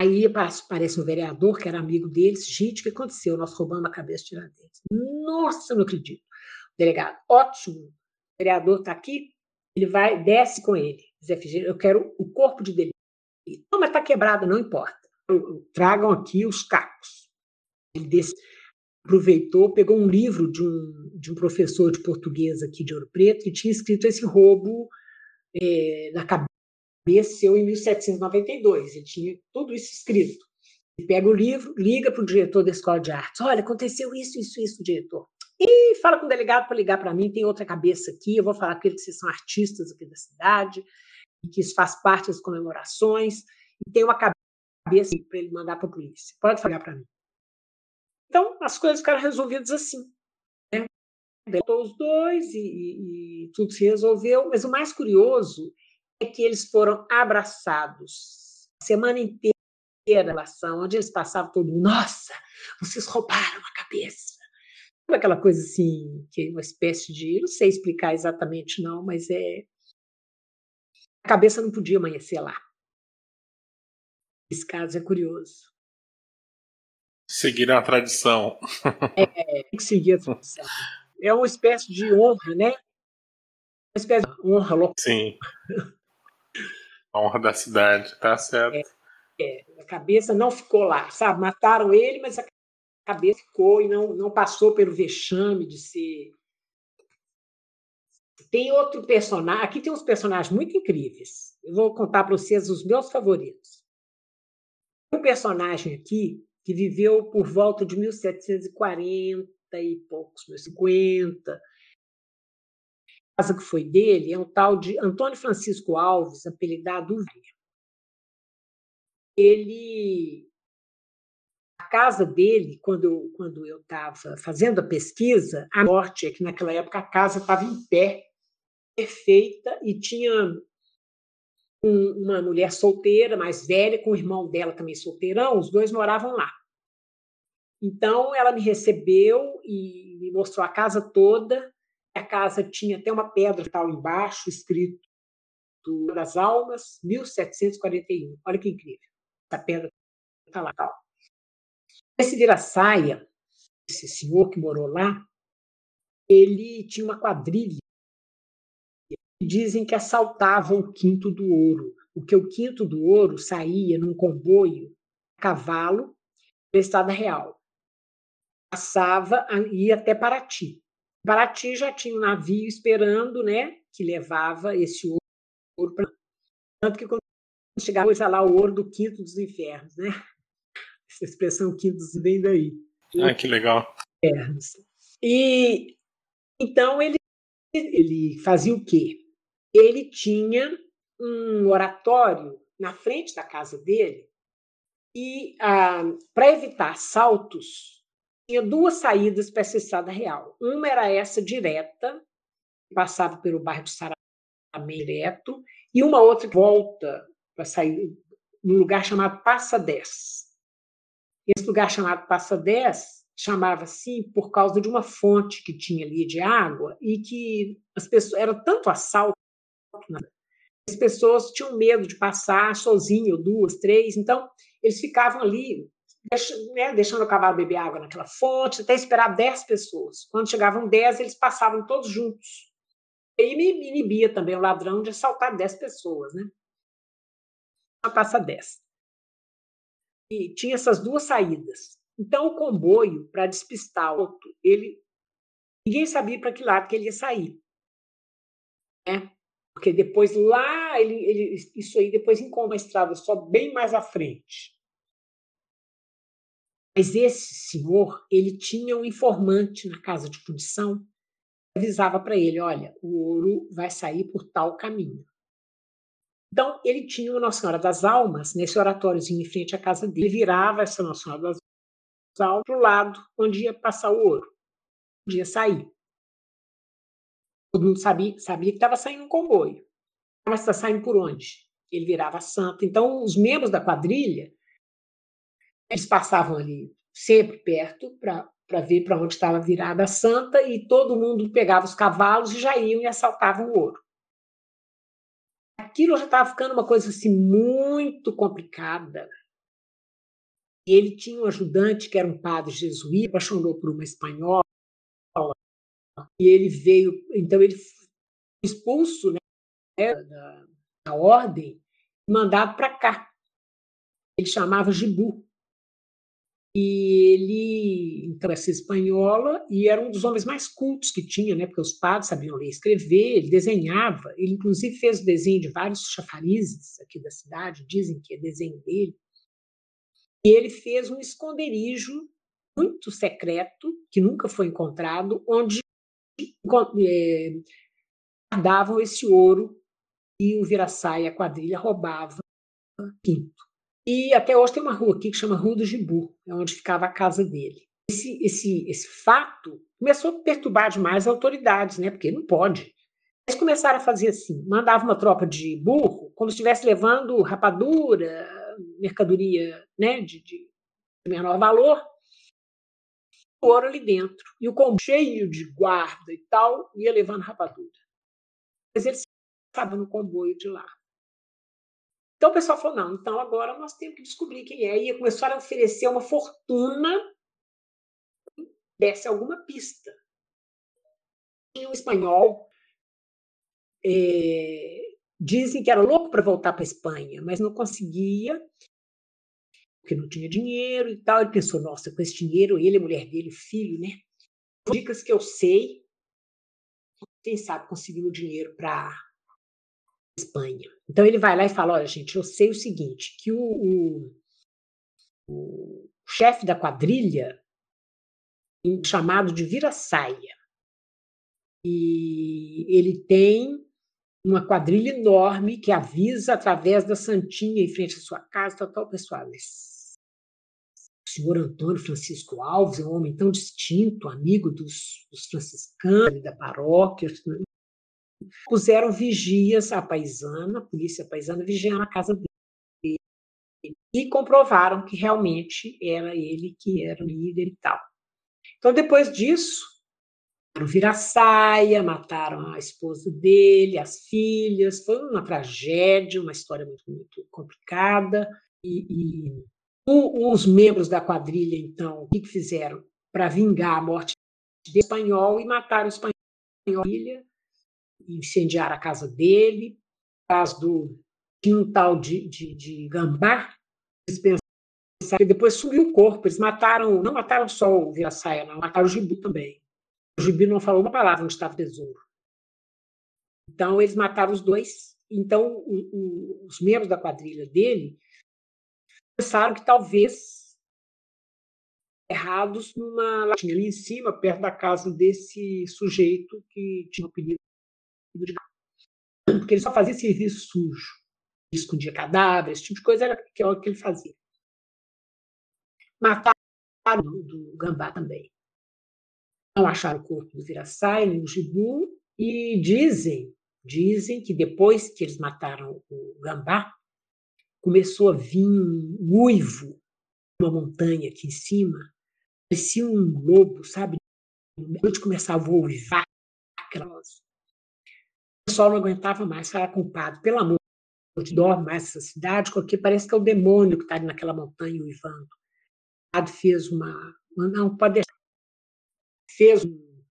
Aí aparece um vereador que era amigo deles. Gente, o que aconteceu? Nós roubamos a cabeça de Tiradentes. Nossa, não acredito. Delegado, ótimo. O vereador está aqui, ele vai, desce com ele. Zé Figueiredo, eu quero o corpo de delito. Não, mas está quebrado, não importa. Tragam aqui os cacos. Ele desse, aproveitou, pegou um livro de um, de um professor de português aqui de Ouro Preto que tinha escrito esse roubo é, na cabeça seu em 1792. Ele tinha tudo isso escrito. Ele pega o livro, liga para o diretor da escola de artes. Olha, aconteceu isso, isso, isso, diretor. E fala com o delegado para ligar para mim, tem outra cabeça aqui, eu vou falar com eles que são artistas aqui da cidade, e que isso faz parte das comemorações, e tem uma cabeça para ele mandar para a polícia. Pode falar para mim. Então, as coisas ficaram resolvidas assim. Né? Voltou os dois e, e, e tudo se resolveu, mas o mais curioso é que eles foram abraçados a semana inteira relação, onde eles passavam todo mundo, nossa, vocês roubaram a cabeça. Aquela coisa assim, que é uma espécie de, não sei explicar exatamente não, mas é a cabeça não podia amanhecer lá. Esse caso é curioso. Seguir a tradição. É, tem que seguir a tradição. É uma espécie de honra, né? Uma espécie de honra local. Sim. A honra da cidade, tá certo. É, é, a cabeça não ficou lá, sabe? Mataram ele, mas a cabeça ficou e não, não passou pelo vexame de ser. Tem outro personagem. Aqui tem uns personagens muito incríveis. Eu vou contar para vocês os meus favoritos. Um personagem aqui que viveu por volta de 1740 e poucos, 50, casa que foi dele é um tal de Antônio Francisco Alves, apelidado Velho. Ele a casa dele, quando, quando eu estava fazendo a pesquisa, a morte é que naquela época a casa estava em pé, perfeita, e tinha um, uma mulher solteira, mais velha, com o irmão dela também solteirão, os dois moravam lá. Então, ela me recebeu e me mostrou a casa toda, a casa tinha até uma pedra tal embaixo, escrito das Almas, 1741. Olha que incrível. Essa pedra está lá. Tal. Esse vira-saia, esse senhor que morou lá, ele tinha uma quadrilha. Dizem que assaltavam o quinto do ouro, porque o quinto do ouro saía num comboio a cavalo da Estrada Real. Passava e ia até Paraty. Paraty já tinha um navio esperando, né, que levava esse ouro para tanto que quando chegava lá o ouro do quinto dos infernos, né? [laughs] Essa expressão quinto vem daí. Ah, que legal. Infernos. E então ele ele fazia o quê? Ele tinha um oratório na frente da casa dele e ah, para evitar assaltos tinha duas saídas para essa estrada real. Uma era essa direta, que passava pelo bairro de Saramé direto, e uma outra volta para sair num lugar chamado Passa 10. Esse lugar chamado Passa 10 chamava assim por causa de uma fonte que tinha ali de água e que as pessoas era tanto assalto? As pessoas tinham medo de passar sozinho, duas, três, então eles ficavam ali né, deixando o cavalo beber água naquela fonte, até esperar 10 pessoas. Quando chegavam 10, eles passavam todos juntos. E me inibia também o ladrão de assaltar 10 pessoas, né? Passa 10. E tinha essas duas saídas. Então, o comboio, para despistar o outro, ele ninguém sabia para que lado que ele ia sair. Né? Porque depois lá, ele, ele, isso aí depois encontra uma estrada só bem mais à frente. Mas esse senhor, ele tinha um informante na casa de fundição avisava para ele, olha, o ouro vai sair por tal caminho. Então, ele tinha uma Nossa Senhora das Almas nesse oratóriozinho em frente à casa dele. Ele virava essa Nossa Senhora das Almas para o lado onde ia passar o ouro, onde ia sair. Todo mundo sabia, sabia que estava saindo um comboio. Mas está saindo por onde? Ele virava a santa. Então, os membros da quadrilha eles passavam ali sempre perto para ver para onde estava virada a santa e todo mundo pegava os cavalos e já iam e assaltavam o ouro. Aquilo já estava ficando uma coisa assim muito complicada. E ele tinha um ajudante que era um padre jesuíta, apaixonou por uma espanhola, e ele veio, então ele foi expulso né, da, da ordem, mandado para cá. Ele chamava Gibu. E ele, então, essa espanhola, e era um dos homens mais cultos que tinha, né? Porque os padres sabiam ler e escrever, ele desenhava, ele inclusive fez o desenho de vários chafarizes aqui da cidade, dizem que é desenho dele. E ele fez um esconderijo muito secreto, que nunca foi encontrado, onde guardavam esse ouro e o Viraçaia, a quadrilha, roubava. E até hoje tem uma rua aqui que chama Rua do Gibu, é onde ficava a casa dele. Esse, esse, esse fato começou a perturbar demais as autoridades, né? porque não pode. Eles começaram a fazer assim: mandava uma tropa de burro, como se estivesse levando rapadura, mercadoria né, de, de menor valor, ouro ali dentro. E o combo cheio de guarda e tal ia levando rapadura. Mas eles estavam no comboio de lá. Então o pessoal falou: não, então agora nós temos que descobrir quem é. E começaram a oferecer uma fortuna desse alguma pista. Tinha um espanhol, é, dizem que era louco para voltar para a Espanha, mas não conseguia, porque não tinha dinheiro e tal. Ele pensou, nossa, com esse dinheiro, ele, a mulher dele, o filho, né? Dicas que eu sei, quem sabe conseguiu dinheiro para Espanha. Então ele vai lá e fala, olha, gente, eu sei o seguinte, que o, o, o chefe da quadrilha, chamado de vira-saia, e ele tem uma quadrilha enorme que avisa através da Santinha em frente à sua casa, tal, tal, pessoal. Senhor Antônio Francisco Alves é um homem tão distinto, amigo dos, dos franciscanos da paróquia. Puseram vigias à paisana, a polícia paisana vigiando a casa dele. E comprovaram que realmente era ele que era o líder e tal. Então, depois disso, vira-saia, mataram a esposa dele, as filhas, foi uma tragédia, uma história muito, muito complicada. E, e os membros da quadrilha, então, o que fizeram para vingar a morte do espanhol e mataram o espanhol filha, incendiaram a casa dele, caso do tinha um tal de, de, de Gambá, que depois subiu o corpo, eles mataram, não mataram só o Vira-Saia, não, mataram o Gibu também. O Gibi não falou uma palavra onde estava o tesouro. Então, eles mataram os dois. Então, o, o, os membros da quadrilha dele pensaram que talvez errados numa latinha ali em cima, perto da casa desse sujeito que tinha o pedido de porque ele só fazia serviço sujo. Ele escondia cadáveres, esse tipo de coisa era que, que ele fazia. Mataram do, Gambá também não acharam o corpo do Viraçai nem o Gibu, e dizem, dizem que depois que eles mataram o Gambá, começou a vir um uivo, uma montanha aqui em cima, parecia um lobo, sabe? A começava a uivar, o pessoal não aguentava mais, era culpado, pelo amor de Deus, dorme mais essa cidade, porque parece que é o demônio que está naquela montanha uivando. O fez uma, não, pode deixar fez um,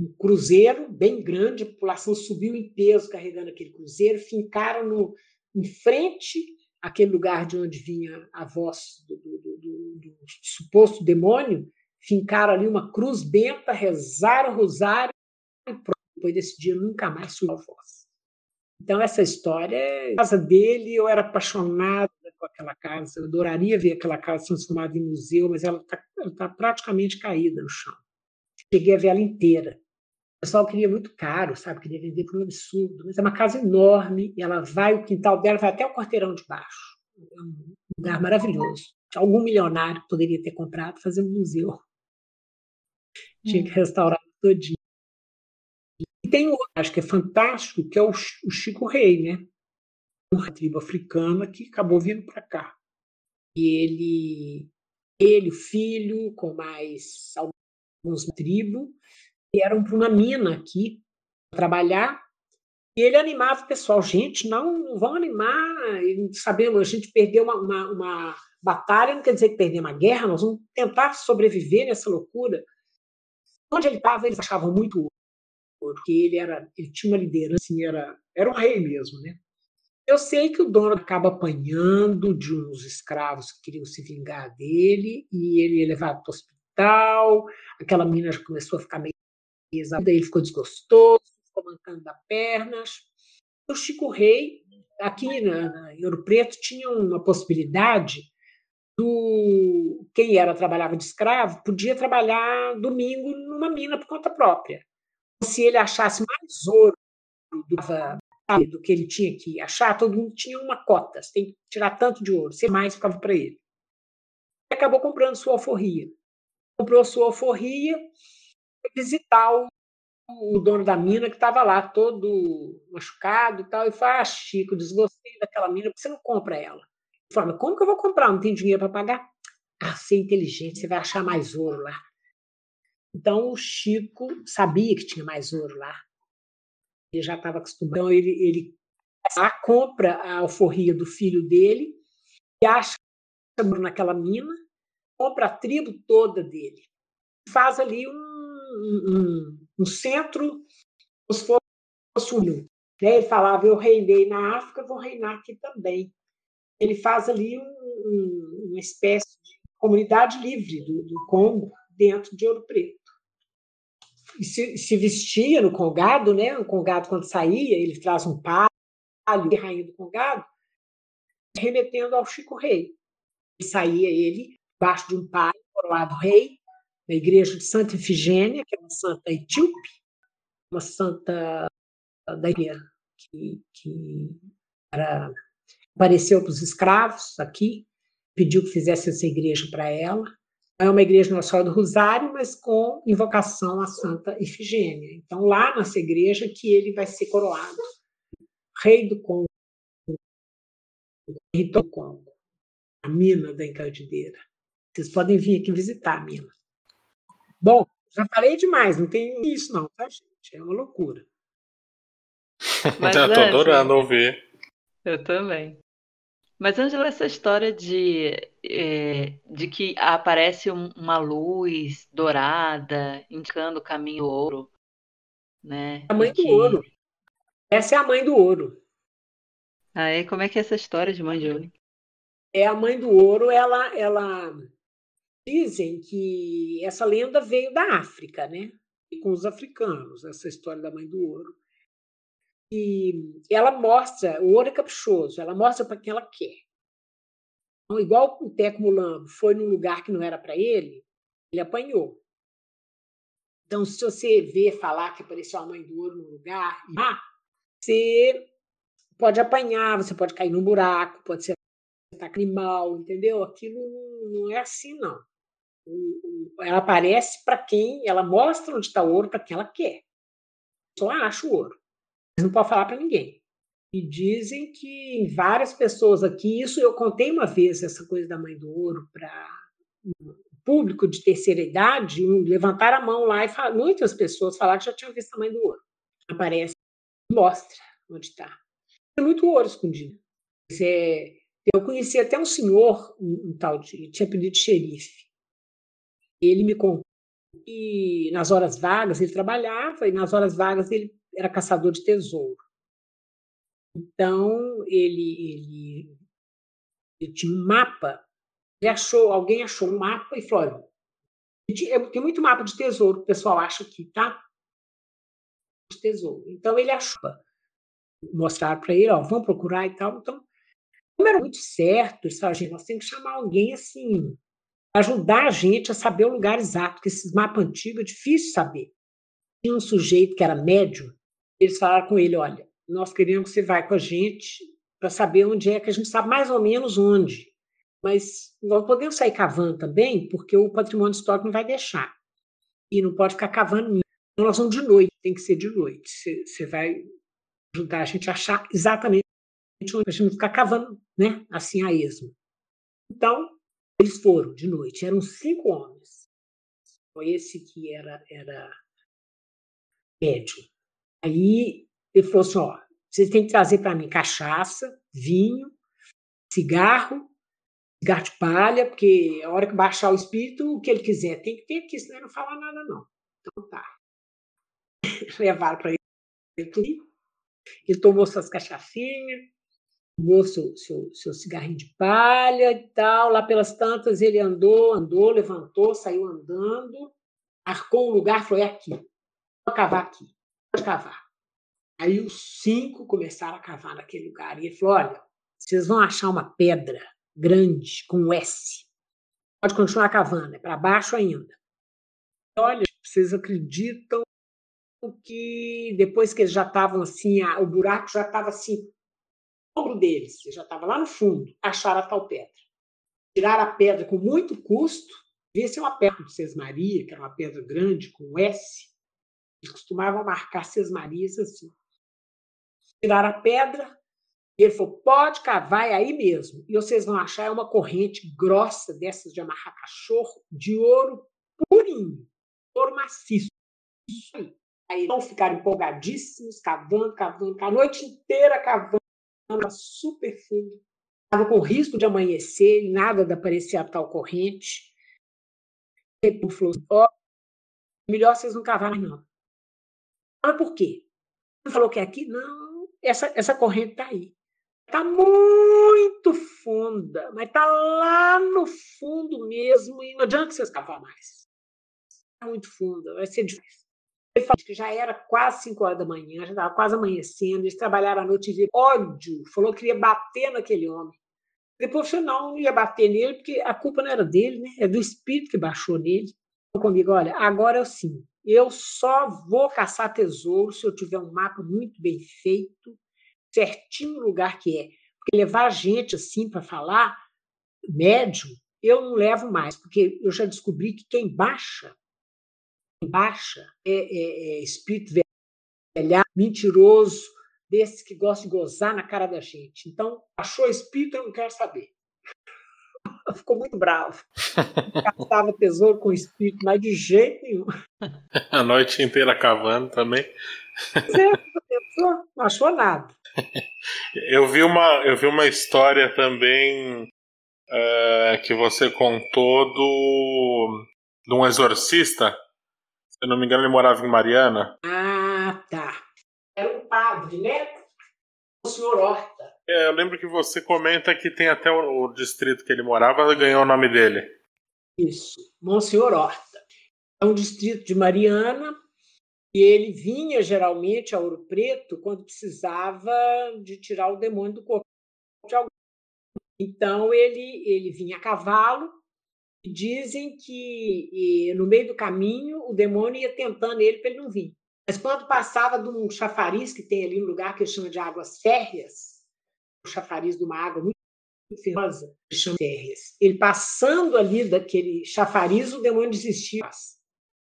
um cruzeiro bem grande, a população subiu em peso carregando aquele cruzeiro, fincaram no, em frente àquele lugar de onde vinha a voz do, do, do, do suposto demônio, fincaram ali uma cruz benta, rezaram o rosário e pronto. Depois desse dia nunca mais subiu a voz. Então, essa história a casa dele, eu era apaixonada com aquela casa, eu adoraria ver aquela casa transformada em museu, mas ela está tá praticamente caída no chão. Cheguei a ver ela inteira. Pessoal queria muito caro, sabe? Queria vender por um absurdo. Mas é uma casa enorme e ela vai, o quintal dela vai até o quarteirão de baixo. É um lugar maravilhoso. Algum milionário poderia ter comprado fazer um museu. Tinha que hum. restaurar todinho. E tem outro, acho que é fantástico, que é o, o Chico Rei, né? Uma tribo africana que acabou vindo para cá. E ele, ele, o filho, com mais alguns tribo, e eram para uma mina aqui trabalhar. E ele animava o pessoal, gente, não, não vão animar, sabendo, a gente perdeu uma, uma, uma batalha, não quer dizer que perdemos uma guerra, nós vamos tentar sobreviver nessa loucura. Onde ele estava, eles achavam muito porque ele era, ele tinha uma liderança, assim, era, era um rei mesmo, né? Eu sei que o dono acaba apanhando de uns escravos que queriam se vingar dele e ele é levado para o tal, aquela menina já começou a ficar meio exausta, ele ficou desgostoso, ficou mancando das pernas. O Chico Rei, aqui na, na, em Ouro Preto, tinha uma possibilidade do quem era trabalhava de escravo podia trabalhar domingo numa mina por conta própria. Se ele achasse mais ouro do, do que ele tinha que achar, todo mundo tinha uma cota. Você tem que tirar tanto de ouro, se mais ficava para ele. Acabou comprando sua alforria. Comprou sua alforria, visitar o, o dono da mina que estava lá todo machucado e tal, e falou: Ah, Chico, desgostei daquela mina, por que você não compra ela? Ele Como que eu vou comprar? Não tem dinheiro para pagar? Ah, você é inteligente, você vai achar mais ouro lá. Então o Chico sabia que tinha mais ouro lá. Ele já estava acostumado. Então ele, ele a compra a alforria do filho dele e acha naquela mina, compra a tribo toda dele. Faz ali um, um, um centro, como se fosse um. Né? Ele falava: Eu reinei na África, vou reinar aqui também. Ele faz ali um, uma espécie de comunidade livre do, do Congo dentro de Ouro Preto se, se, vestia no congado, né? O congado, quando saía, ele traz um palho, rainha do congado, remetendo ao Chico Rei. E saía ele, embaixo de um palho, coroado rei, na igreja de Santa Ifigênia, que é uma santa etíope, uma santa da igreja que, que era, apareceu para os escravos aqui, pediu que fizesse essa igreja para ela é uma igreja Nossa Senhora do Rosário, mas com invocação a Santa Ifigênia. Então, lá nessa igreja que ele vai ser coroado, rei do Congo, rei do Congo, a mina da Encandedeira. Vocês podem vir aqui visitar a mina. Bom, já falei demais, não tem isso não, tá, gente? É uma loucura. Mas, [laughs] já estou adorando ouvir. Eu também. Mas, Angela, essa história de, é, de que aparece uma luz dourada indicando o caminho ouro, né? A mãe E do que... ouro. Essa é a mãe do ouro. Aí, como é que é essa história de mãe de ouro? É a mãe do ouro, ela, ela dizem que essa lenda veio da África, né? E com os africanos, essa história da mãe do ouro. E ela mostra, o ouro é caprichoso, ela mostra para quem ela quer. Então, igual o Teco Mulambo foi num lugar que não era para ele, ele apanhou. Então, se você vê falar que apareceu a mãe do ouro no lugar, ah, você pode apanhar, você pode cair num buraco, pode ser ataque animal, entendeu? Aquilo não é assim, não. Ela aparece para quem, ela mostra onde está o ouro para quem ela quer. Só acha o ouro não pode falar para ninguém. E dizem que várias pessoas aqui, isso eu contei uma vez, essa coisa da mãe do ouro, para público de terceira idade, levantar a mão lá e falar, muitas pessoas falaram que já tinham visto a mãe do ouro. Aparece, mostra onde está. Tem muito ouro escondido. É, eu conheci até um senhor, um, um tal de, tinha pedido xerife. Ele me contou que nas horas vagas ele trabalhava e nas horas vagas ele era caçador de tesouro. Então, ele, ele, ele tinha um mapa, ele achou, alguém achou um mapa e falou, tem muito mapa de tesouro que o pessoal acha aqui, tá? De tesouro. Então, ele achou, mostraram para ele, ó, vamos procurar e tal. Então, como era muito certo, gente, nós temos que chamar alguém assim, ajudar a gente a saber o lugar exato, porque esses mapas antigos é difícil saber. Tinha um sujeito que era médium, eles falaram com ele: olha, nós queremos que você vá com a gente para saber onde é, que a gente sabe mais ou menos onde. Mas nós podemos sair cavando também, porque o patrimônio histórico não vai deixar. E não pode ficar cavando. Então, nós vamos de noite, tem que ser de noite. Você vai ajudar a gente a achar exatamente onde a gente não ficar cavando, né? Assim a esmo. Então, eles foram de noite, eram cinco homens. Esse que era, era médium. Aí ele falou assim: ó, vocês têm que trazer para mim cachaça, vinho, cigarro, cigarro de palha, porque a hora que baixar o espírito, o que ele quiser tem que ter, porque senão ele não fala nada, não. Então tá. [laughs] Levaram para ele. Ele tomou suas cachaçinhas, tomou seu, seu, seu cigarrinho de palha e tal. Lá pelas tantas ele andou, andou, levantou, saiu andando, arcou um lugar, falou: é aqui, vou cavar aqui cavar. Aí os cinco começaram a cavar naquele lugar. E ele falou: olha, vocês vão achar uma pedra grande com um S. pode continuar cavando, é para baixo ainda. Olha, vocês acreditam que depois que eles já estavam assim, o buraco já estava assim, ombro deles, já estava lá no fundo, acharam a tal pedra. Tiraram a pedra com muito custo, devia ser uma pedra de Sesmaria, que era uma pedra grande, com S. Eles costumavam marcar Sesmarias assim. Tiraram a pedra, e ele falou: pode cavar, é aí mesmo. E vocês vão achar é uma corrente grossa dessas de amarrar cachorro, de ouro purinho, ouro maciço. Aí. Aí vão ficar empolgadíssimos, cavando, cavando, a noite inteira cavando, super fundo. Estava com risco de amanhecer e nada de aparecer a tal corrente. Ele falou: ó, oh, melhor vocês não cavarem, não. Mas por quê? Ele falou que é aqui? Não, essa, essa corrente está aí. Está muito funda, mas está lá no fundo mesmo e não adianta vocês cavar mais. Está muito funda, vai ser difícil. Ele falou que já era quase 5 horas da manhã, já estava quase amanhecendo, eles trabalharam à noite e viram ódio, falou que queria bater naquele homem. Depois falou, não, não ia bater nele, porque a culpa não era dele, né? é do espírito que baixou nele. Falou comigo, olha, agora é assim, eu só vou caçar tesouro se eu tiver um mapa muito bem feito, certinho no lugar que é. Porque levar gente assim para falar, médium, eu não levo mais, porque eu já descobri que quem baixa baixa, é, é, é espírito velhar, mentiroso, desse que gosta de gozar na cara da gente. Então, achou espírito, eu não quero saber. [laughs] Ficou muito bravo. Caçava tesouro com espírito, mas de jeito nenhum. [laughs] A noite inteira cavando também. Você [laughs] não achou nada. Eu vi uma, eu vi uma história também uh, que você contou do de um exorcista eu não me engano, ele morava em Mariana. Ah, tá. Era um padre, né? O senhor Horta. É, eu lembro que você comenta que tem até o, o distrito que ele morava, ganhou o nome dele. Isso, Monsenhor Horta. É um distrito de Mariana e ele vinha geralmente a Ouro Preto quando precisava de tirar o demônio do corpo de alguém. Então ele, ele vinha a cavalo Dizem que no meio do caminho o demônio ia tentando ele para ele não vir. Mas quando passava de um chafariz que tem ali no lugar que chama de águas férreas, o chafariz de uma água muito ferrosa, que chama férreas, ele passando ali daquele chafariz, o demônio desistia.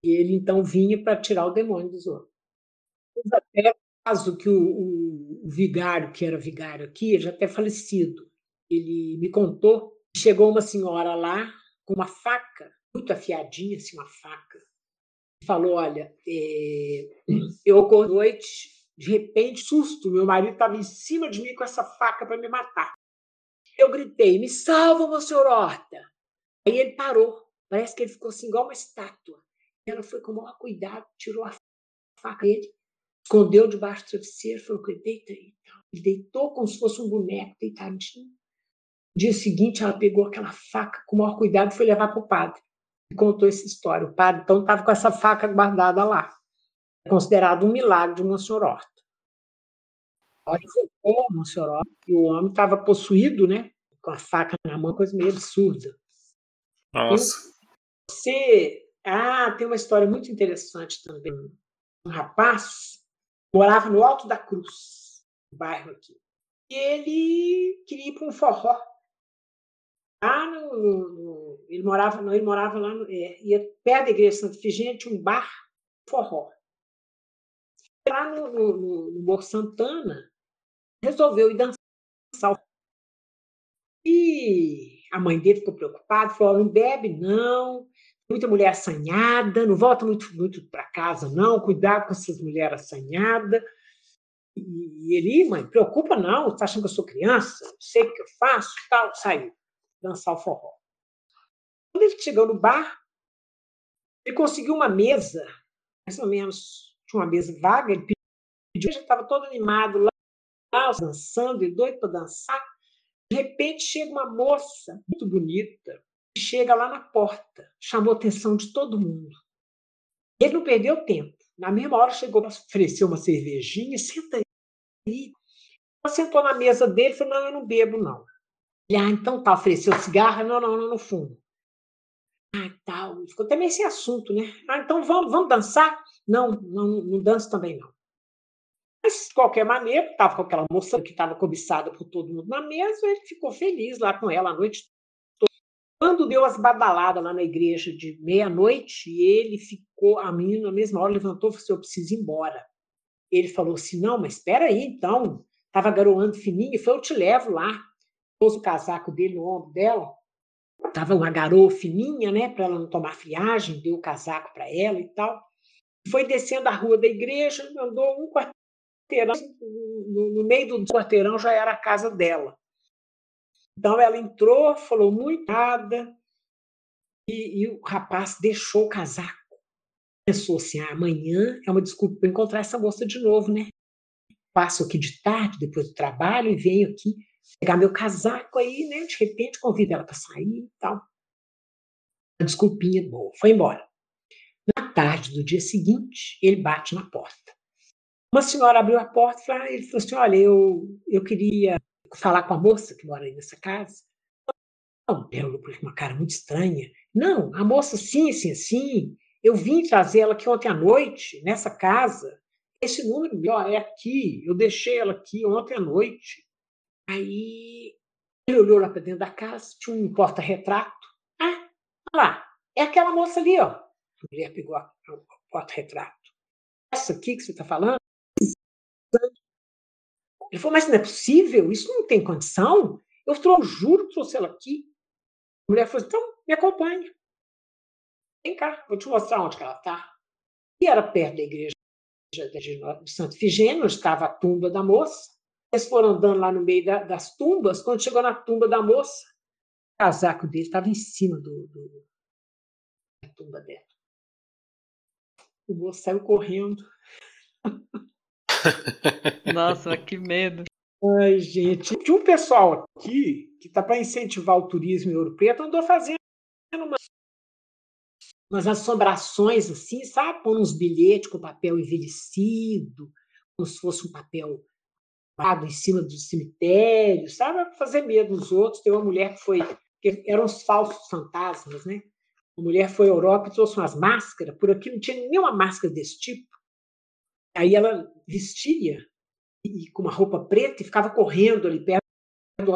E ele então vinha para tirar o demônio dos outros. Até caso que o, o, o vigário, que era vigário aqui, já até falecido, ele me contou chegou uma senhora lá com uma faca, muito afiadinha, assim, uma faca. Falou: Olha, é, eu acordo noite, de repente, susto, meu marido estava em cima de mim com essa faca para me matar. Eu gritei: Me salva, meu senhor Horta! Aí ele parou, parece que ele ficou assim, igual uma estátua. Ela foi com o maior cuidado, tirou a faca dele, escondeu debaixo do travesseiro, falou: Deita aí. Ele deitou como se fosse um boneco, deitadinho. No dia seguinte, ela pegou aquela faca com o maior cuidado e foi levar para o padre. E contou essa história. O padre, então, estava com essa faca guardada lá. É considerado um milagre de Monsenhor Horta. A hora voltou Monsenhor Horta e o homem estava possuído, né? Com a faca na mão, coisa meio absurda. Nossa. Você. Ah, tem uma história muito interessante também. Um rapaz morava no Alto da Cruz, no bairro aqui. E ele queria ir para um forró lá no, no, ele morava não, ele morava lá no, é, ia perto da igreja Santa Efigênia tinha um bar forró. Lá no, no, no Morro Santana resolveu ir dançar. E a mãe dele ficou preocupada falou não bebe não muita mulher assanhada não volta muito muito para casa não cuidado com essas mulheres assanhadas e ele, mãe, preocupa não, está achando que eu sou criança, sei o que eu faço, tal, saiu dançar o forró. Quando ele chegou no bar, ele conseguiu uma mesa, mais ou menos, tinha uma mesa vaga, ele pediu, já estava todo animado lá, lá dançando, e doido para dançar. De repente chega uma moça muito bonita, chega lá na porta, chamou a atenção de todo mundo. Ele não perdeu tempo. Na mesma hora chegou para oferecer uma cervejinha, senta aí. Ela sentou na mesa dele e falou: Não, eu não bebo, não. Ele, ah, então tá, ofereceu cigarro? Não, não, não, fumo. Ah, tal. Ficou até meio esse assunto, né? Ah, então vamos, vamos dançar? Não, não, não danço também não. Mas, de qualquer maneira, estava com aquela moça que estava cobiçada por todo mundo na mesa, ele ficou feliz lá com ela a noite toda. Quando deu as badaladas lá na igreja de meia-noite, ele ficou, a menina, na mesma hora, levantou e falou assim, eu preciso ir embora. Ele falou assim, não, mas espera aí, então. Estava garoando fininho, e foi, eu te levo lá. Pôs o casaco dele no ombro dela, Estava uma garoa fininha, né, para ela não tomar friagem, deu o casaco para ela e tal. Foi descendo a rua da igreja, andou um quarteirão, no meio do quarteirão já era a casa dela. Então ela entrou, falou muito nada, e, e o rapaz deixou o casaco. Pensou assim: ah, amanhã é uma desculpa para encontrar essa moça de novo, né? Passo aqui de tarde, depois do trabalho, e venho aqui pegar meu casaco aí, né? De repente convido ela para sair e tal. Uma desculpinha boa. Foi embora. Na tarde do dia seguinte, ele bate na porta. Uma senhora abriu a porta e ele falou assim: Olha, eu, eu queria falar com a moça que mora aí nessa casa. Não, ela com uma cara muito estranha. Não, a moça, sim, assim, assim. Eu vim trazer ela aqui ontem à noite, nessa casa. Esse número ó, é aqui. Eu deixei ela aqui ontem à noite. Aí ele olhou lá para dentro da casa, tinha um porta-retrato. Ah, olha lá, é aquela moça ali, ó. A mulher pegou o porta-retrato. Essa aqui que você está falando? Ele falou, mas não é possível, isso não tem condição. Eu trouxe, juro que trouxe ela aqui. A mulher falou, então me acompanha. Vem cá, vou te mostrar onde ela está. E era perto da igreja de Santo Figênio, estava a tumba da moça. Eles foram andando lá no meio da, das tumbas. Quando chegou na tumba da moça, o casaco dele estava em cima do, do, da tumba dela. O moço saiu correndo. [laughs] Nossa, que medo. Ai, gente. Tinha um pessoal aqui que está para incentivar o turismo em Ouro Preto, andou fazendo uma, umas assombrações assim, sabe? Pondo uns bilhetes com papel envelhecido, como se fosse um papel em cima do cemitério, sabe? Fazer medo nos outros. Tem uma mulher que foi. Que eram os falsos fantasmas, né? A mulher foi à Europa e trouxe umas máscaras, por aqui não tinha nenhuma máscara desse tipo. Aí ela vestia e, com uma roupa preta e ficava correndo ali perto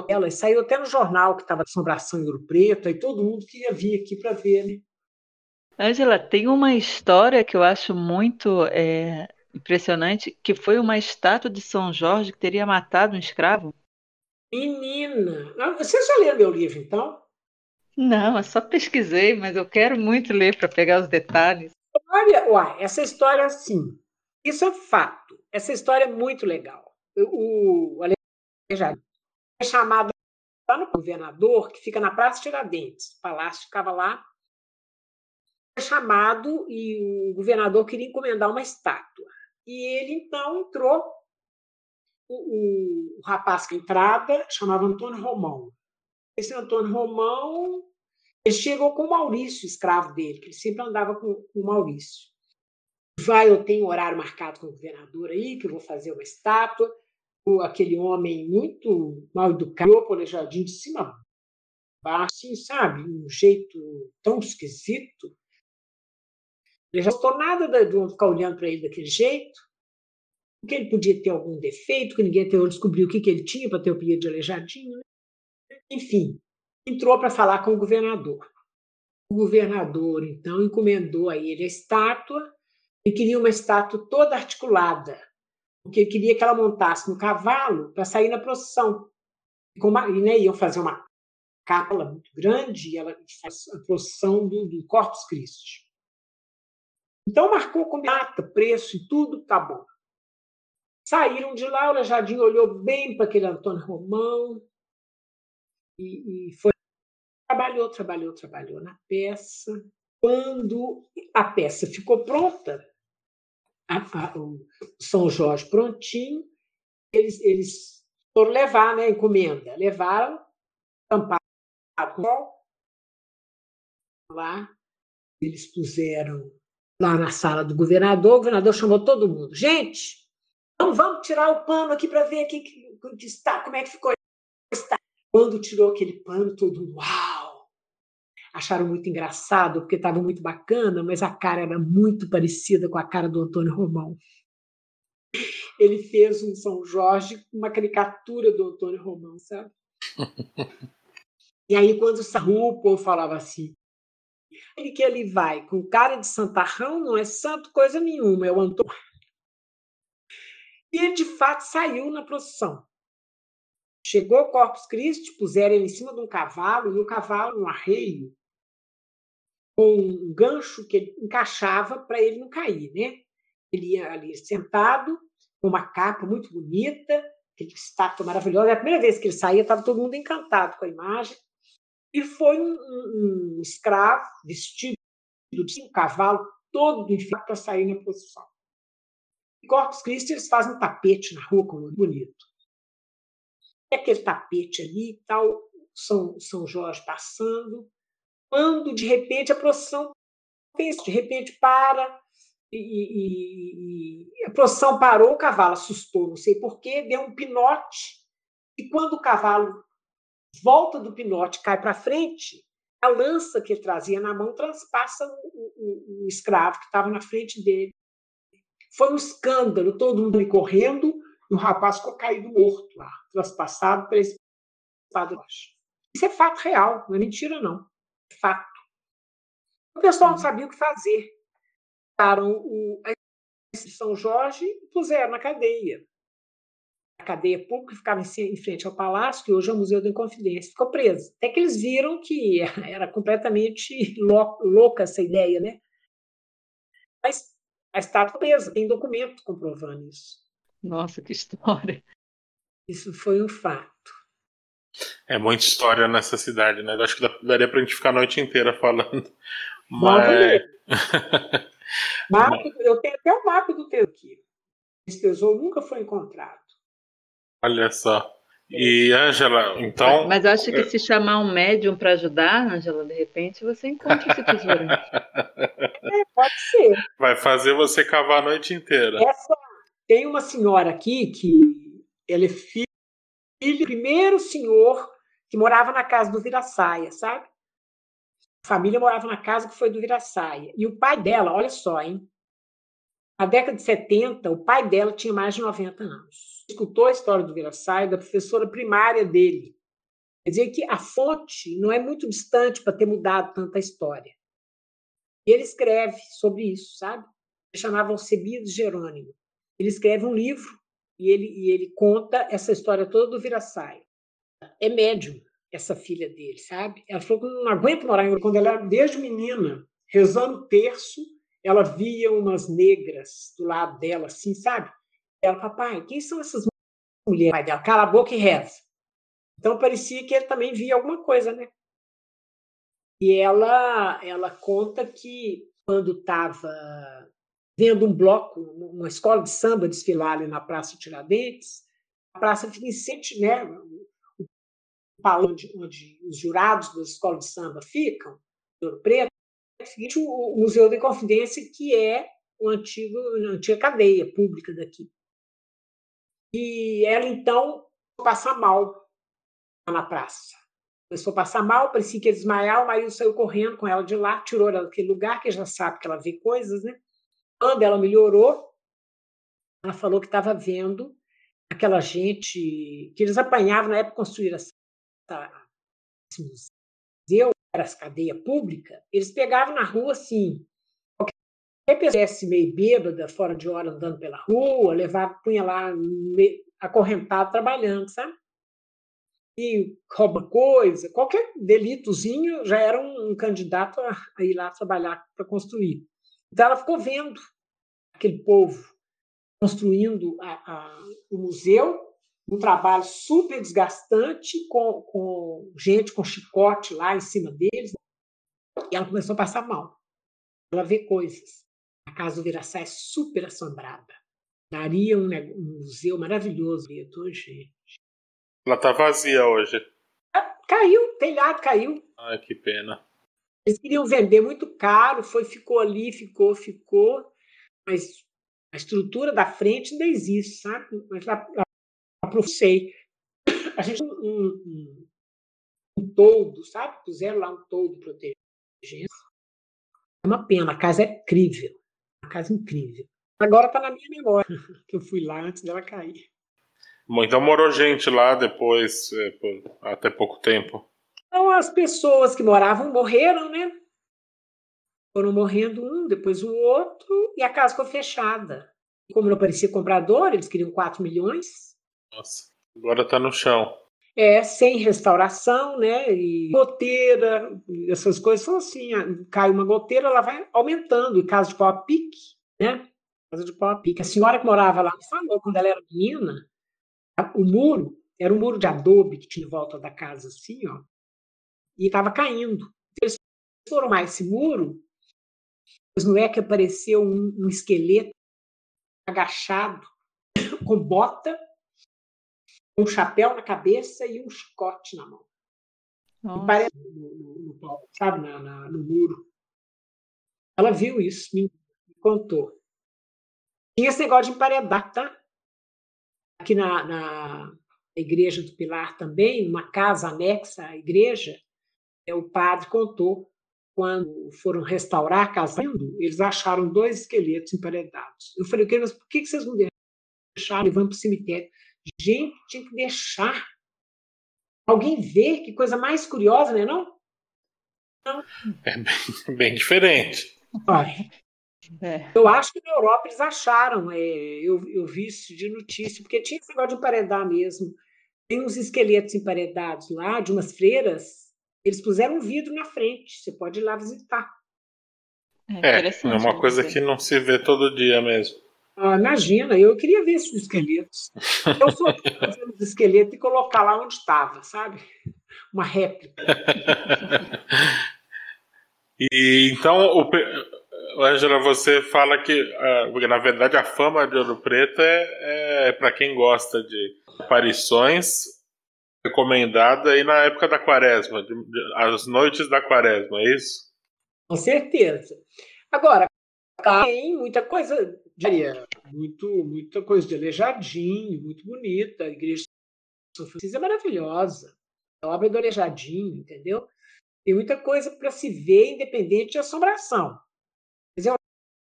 dela. E saiu até no jornal que estava assombração em Ouro Preto, aí todo mundo queria vir aqui para ver, né? Angela, tem uma história que eu acho muito é, Impressionante que foi uma estátua de São Jorge que teria matado um escravo. Menina! Ah, você já leu meu livro, então? Não, eu só pesquisei, mas eu quero muito ler para pegar os detalhes. Olha, uai, essa história assim. Isso é fato. Essa história é muito legal. O, o Aleijadinho é chamado lá no governador, que fica na Praça Tiradentes. O palácio ficava lá. É chamado e o governador queria encomendar uma estátua. E ele então entrou, o, o, o rapaz que entrada chamava Antônio Romão. Esse Antônio Romão, ele chegou com o Maurício, escravo dele, que ele sempre andava com, com o Maurício. Vai, eu tenho horário marcado com o governador aí, que eu vou fazer uma estátua. O, aquele homem muito mal educado, polejadinho de cima baixo, assim, sabe? Um jeito tão esquisito. Ele já gostou nada de ficar olhando para ele daquele jeito, porque ele podia ter algum defeito, que ninguém até descobriu o que, que ele tinha para ter o pedido de aleijadinho. Né? Enfim, entrou para falar com o governador. O governador, então, encomendou a ele a estátua e queria uma estátua toda articulada, porque ele queria que ela montasse no cavalo para sair na procissão. E, né, iam fazer uma capa muito grande e ela faz a procissão do, do Corpus Christi. Então marcou com data, preço e tudo, tá bom. Saíram de lá, o Lejadinho olhou bem para aquele Antônio Romão e, e foi. Trabalhou, trabalhou, trabalhou na peça. Quando a peça ficou pronta, a, a, o São Jorge prontinho, eles, eles foram levar né, a encomenda. Levaram, tamparam lá, eles puseram lá na sala do governador, o governador chamou todo mundo. Gente, vamos, vamos tirar o pano aqui para ver aqui que, que está, como é que ficou. Quando tirou aquele pano, todo mundo, uau! acharam muito engraçado, porque estava muito bacana, mas a cara era muito parecida com a cara do Antônio Romão. Ele fez um São Jorge, uma caricatura do Antônio Romão, sabe? [laughs] e aí, quando saiu, o povo falava assim: ele que ele vai com cara de santarrão não é santo coisa nenhuma, é o Antônio. E ele, de fato, saiu na procissão. Chegou o Corpus Christi, puseram ele em cima de um cavalo, e o cavalo, um arreio, com um gancho que ele encaixava para ele não cair, né? Ele ia ali sentado, com uma capa muito bonita, aquele estátua maravilhosa. É a primeira vez que ele saía, estava todo mundo encantado com a imagem. E foi um, um, escravo vestido de um cavalo todo enfiado para sair na posição. Em Corpus Christi, eles fazem um tapete na rua, como bonito. E aquele tapete ali e tal, São, São Jorge passando, quando de repente a procissão de repente para e, e, e, a procissão parou, o cavalo assustou, não sei porquê, deu um pinote e quando o cavalo volta do pinote, cai para frente, a lança que ele trazia na mão transpassa o, o, o escravo que estava na frente dele. Foi um escândalo, todo mundo ali correndo, e o rapaz ficou caído morto lá, transpassado pela espada Isso é fato real, não é mentira, não fato. O pessoal não uhum. sabia o que fazer. Pegaram o, a São Jorge e puseram na cadeia. A cadeia pública ficava em frente ao palácio, que hoje é o Museu da Inconfidência. Ficou preso. Até que eles viram que [laughs] era completamente louca essa ideia, né? Mas a estátua presa, tem documento comprovando isso. Nossa, que história! Isso foi um fato. É muita história nessa cidade, né? Acho que daria pra gente ficar a noite inteira falando. Mas. mapa, [laughs] eu tenho até o mapa do teu aqui. Esse tesouro nunca foi encontrado. Olha só. E, Ângela, então. Mas acho que se chamar um médium para ajudar, Ângela, de repente você encontra esse tesouro. [laughs] é, pode ser. Vai fazer você cavar a noite inteira. Essa, tem uma senhora aqui que ela é filha filho do primeiro senhor que morava na casa do Viraçaia, sabe? A família morava na casa que foi do Viraçaia. E o pai dela, olha só, hein? Na década de 70, o pai dela tinha mais de 90 anos. Escutou a história do Viraçaia da professora primária dele. Quer dizer que a fonte não é muito distante para ter mudado tanta história. E ele escreve sobre isso, sabe? Ele chamava Cebides Jerônimo. Ele escreve um livro e ele, e ele conta essa história toda do Viraçaia. É médium, essa filha dele, sabe? Ela falou que não aguenta morar em quando ela era desde menina, rezando terço, ela via umas negras do lado dela, assim, sabe? Ela, papai, quem são essas mulheres? Pai dela, cala a boca e reza. Então parecia que ele também via alguma coisa, né? E ela, ela conta que quando estava vendo um bloco, uma escola de samba desfilar ali na Praça Tiradentes. A praça fica em sentido, né? O palco onde, onde, os jurados das escolas de samba ficam, Ouro Preto, é o Museu da Confidência, que é o antigo, a antiga cadeia pública daqui. E ela, então, passar mal na praça. Começou a passar mal, parecia que ia desmaiar, o marido saiu correndo com ela de lá, tirou ela daquele lugar, que já sabe que ela vê coisas, né? Quando ela melhorou, ela falou que estava vendo aquela gente que eles apanhavam na época construir essa, esse museu, era essa cadeia pública, eles pegavam na rua assim, qualquer pessoa meio bêbada, fora de hora, andando pela rua, levava, punha lá acorrentado trabalhando, sabe? E rouba coisa, qualquer delitozinho já era um, um candidato a, a ir lá trabalhar para construir. Então, ela ficou vendo aquele povo construindo a, a, o museu, um trabalho super desgastante, com, com gente com chicote lá em cima deles, e ela começou a passar mal. Ela vê coisas. A casa do Viraçá é super assombrada. Daria um, um museu maravilhoso hoje. Ela está vazia hoje. Caiu, o telhado caiu. Ai, que pena. Eles queriam vender muito caro, foi, ficou ali, ficou, ficou, mas a estrutura da frente ainda existe, sabe? Mas lá, lá sei. A gente um, um, um toldo, sabe? Puseram lá um toldo protegido. É uma pena, a casa é incrível. Uma casa incrível. Agora está na minha memória, que eu fui lá antes dela cair. Bom, então morou gente lá depois, é, até pouco tempo. Então as pessoas que moravam morreram, né? Foram morrendo um, depois o outro, e a casa ficou fechada. Como não parecia comprador, eles queriam 4 milhões. Nossa, agora está no chão. É, sem restauração, né? E goteira, essas coisas são assim: cai uma goteira, ela vai aumentando. E casa de pau a pique, né? Casa de pau a pique. A senhora que morava lá falou, quando ela era menina, o muro era um muro de adobe que tinha em volta da casa, assim, ó, e estava caindo. Eles foram mais esse muro, mas não é que apareceu um, um esqueleto agachado, [coughs] com bota, um chapéu na cabeça e um chicote na mão. E parece no, no, no, sabe, na, na, no muro. Ela viu isso, me, me contou. Tinha esse negócio de emparedar, tá? Aqui na, na igreja do Pilar também, numa casa anexa à igreja, é, o padre contou quando foram restaurar a casa, eles acharam dois esqueletos emparedados. Eu falei, mas por que vocês não deixaram e vão para o cemitério? Gente, tinha que deixar. Alguém ver, que coisa mais curiosa, né? Não? não. É bem, [laughs] bem diferente. Olha, é. Eu acho que na Europa eles acharam, é, eu, eu vi isso de notícia, porque tinha esse negócio de emparedar mesmo. Tem uns esqueletos emparedados lá, de umas freiras, eles puseram um vidro na frente, você pode ir lá visitar. É, é, é uma coisa que não se vê todo dia mesmo. Ah, imagina, eu queria ver esses esqueletos. Eu sou fazer os esqueletos e colocar lá onde estava, sabe? Uma réplica. e então, o, Angela, você fala que, uh, na verdade, a fama de Ouro Preto é, é para quem gosta de aparições recomendada aí na época da quaresma, de, de, as noites da quaresma, é isso? Com certeza. Agora, tem muita coisa diria, muito, muita coisa de Aleijadinho, muito bonita. A igreja de São Francisco é maravilhosa. A obra do Aleijadinho, entendeu? Tem muita coisa para se ver independente de assombração. Mas eu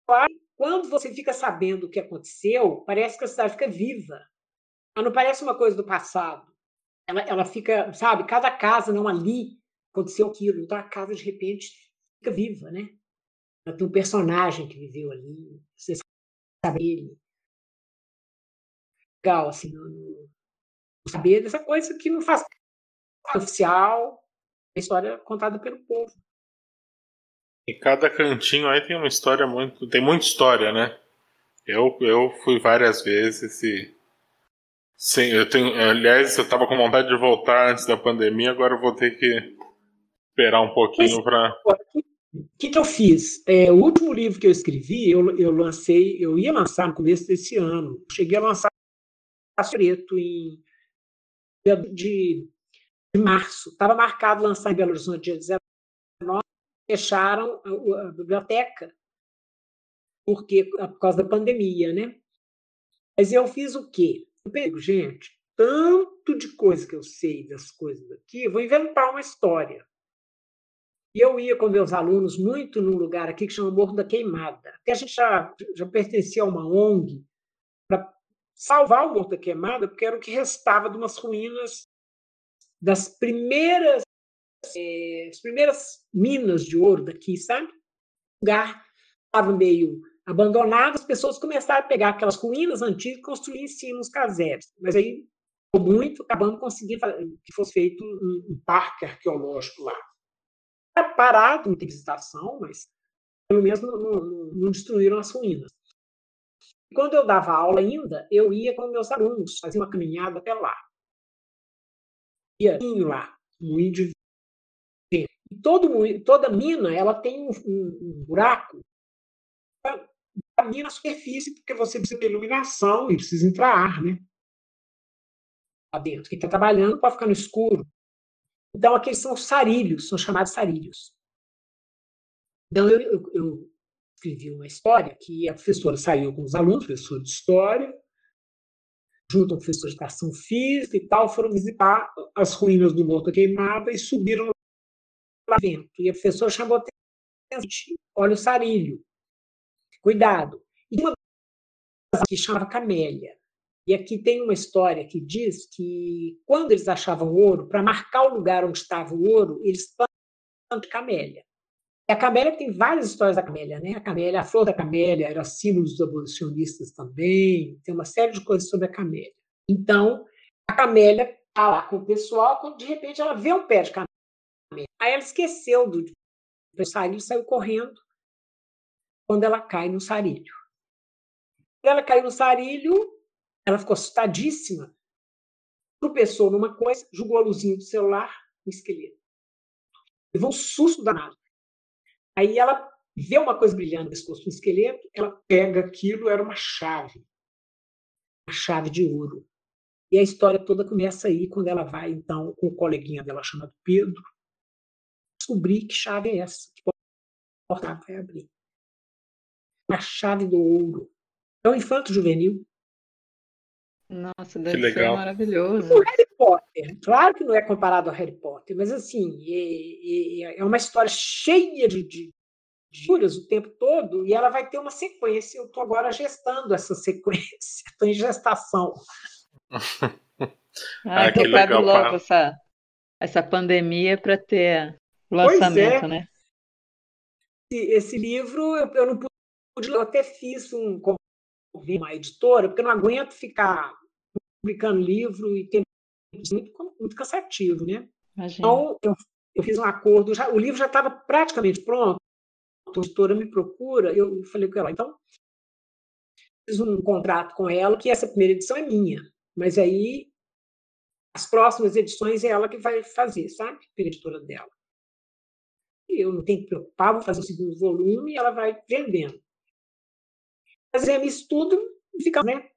acho que quando você fica sabendo o que aconteceu, parece que a cidade fica viva. Ela não parece uma coisa do passado. Ela, ela fica, sabe, cada casa, não ali, aconteceu aquilo. Então a casa, de repente, fica viva, né? Ela tem um personagem que viveu ali. Você saber legal, assim, saber dessa coisa que não faz oficial, a história contada pelo povo. E cada cantinho aí tem uma história muito. Tem muita história, né? Eu, eu fui várias vezes e. Sim, eu tenho. Aliás, eu estava com vontade de voltar antes da pandemia, agora eu vou ter que esperar um pouquinho para. O que, que eu fiz? É, o último livro que eu escrevi, eu, eu lancei, eu ia lançar no começo desse ano. Cheguei a lançar Preto em de, de março. Estava marcado lançar em Belo Horizonte dia 19, fecharam a, a biblioteca porque por causa da pandemia, né? Mas eu fiz o quê? Eu pego, gente, tanto de coisa que eu sei das coisas aqui, eu vou inventar uma história. E eu ia com meus alunos muito num lugar aqui que chama Morro da Queimada. Até a gente já, já pertencia a uma ONG para salvar o Morro da Queimada, porque era o que restava de umas ruínas das primeiras, é, as primeiras minas de ouro daqui, sabe? O lugar estava meio abandonado, as pessoas começaram a pegar aquelas ruínas antigas e construir em cima uns casebres. Mas aí, muito, acabando conseguindo que fosse feito um, um parque arqueológico lá parado, não tem visitação, mas pelo menos não, não, não destruíram as ruínas. quando eu dava aula ainda, eu ia com meus alunos, fazia uma caminhada até lá. Ia lá, moinho de vento. E todo, toda mina ela tem um, um, um buraco a mina na superfície, porque você precisa de iluminação e precisa entrar ar, né? Lá dentro. Quem está trabalhando pode ficar no escuro. Então, aqueles são sarilhos, são chamados sarilhos. Então, eu, eu, eu escrevi uma história que a professora saiu com os alunos, professor de história, junto ao professor de educação física e tal, foram visitar as ruínas do Morro da Queimada e subiram lá dentro. E a professora chamou olha o sarilho, cuidado. E uma que chamava Camélia. E aqui tem uma história que diz que quando eles achavam ouro, para marcar o lugar onde estava o ouro, eles plantam de camélia. E a camélia tem várias histórias da camélia, né? A camélia, a flor da camélia era símbolo dos abolicionistas também, tem uma série de coisas sobre a camélia. Então, a camélia está lá com o pessoal, quando de repente ela vê um pé de camélia. Aí ela esqueceu do, sarilho saiu correndo quando ela cai no sarilho. Quando ela caiu no sarilho, ela ficou assustadíssima, tropeçou numa coisa, jogou a luzinha do celular no esqueleto. Levou um susto danado. Aí ela vê uma coisa brilhando no pescoço do esqueleto, ela pega aquilo, era uma chave. Uma chave de ouro. E a história toda começa aí, quando ela vai, então, com o coleguinha dela chamado Pedro, descobrir que chave é essa, que porta vai abrir. A chave do ouro. É um infanto juvenil. Nossa, deve ser maravilhoso. O Harry Potter, claro que não é comparado ao Harry Potter, mas assim, é, é, é uma história cheia de, de, de o tempo todo e ela vai ter uma sequência. Eu estou agora gestando essa sequência, [laughs] estou em gestação. ah, ah, que legal, logo essa, essa pandemia para ter lançamento, é. né? Esse, esse livro eu, eu não pude, eu até fiz um uma editora, porque eu não aguento ficar publicando livro e tem muito, muito cansativo, né? Imagina. Então, eu, eu, fiz um acordo, já, o livro já estava praticamente pronto, a editora me procura, eu falei com ela, então, fiz um contrato com ela, que essa primeira edição é minha, mas aí as próximas edições é ela que vai fazer, sabe? Pela editora dela. E eu não tenho que preocupar, vou fazer o segundo volume e ela vai vendendo fazemos isso tudo e fica, né?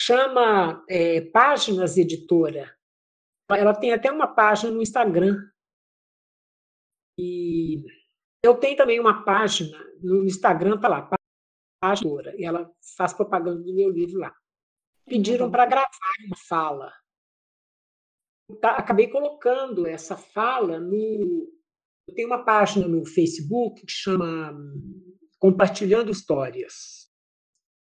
Chama é, Páginas Editora. Ela tem até uma página no Instagram. E eu tenho também uma página no Instagram, tá lá, página, e ela faz propaganda do meu livro lá. Pediram para gravar uma fala. Acabei colocando essa fala no. Eu tenho uma página no Facebook que chama compartilhando histórias.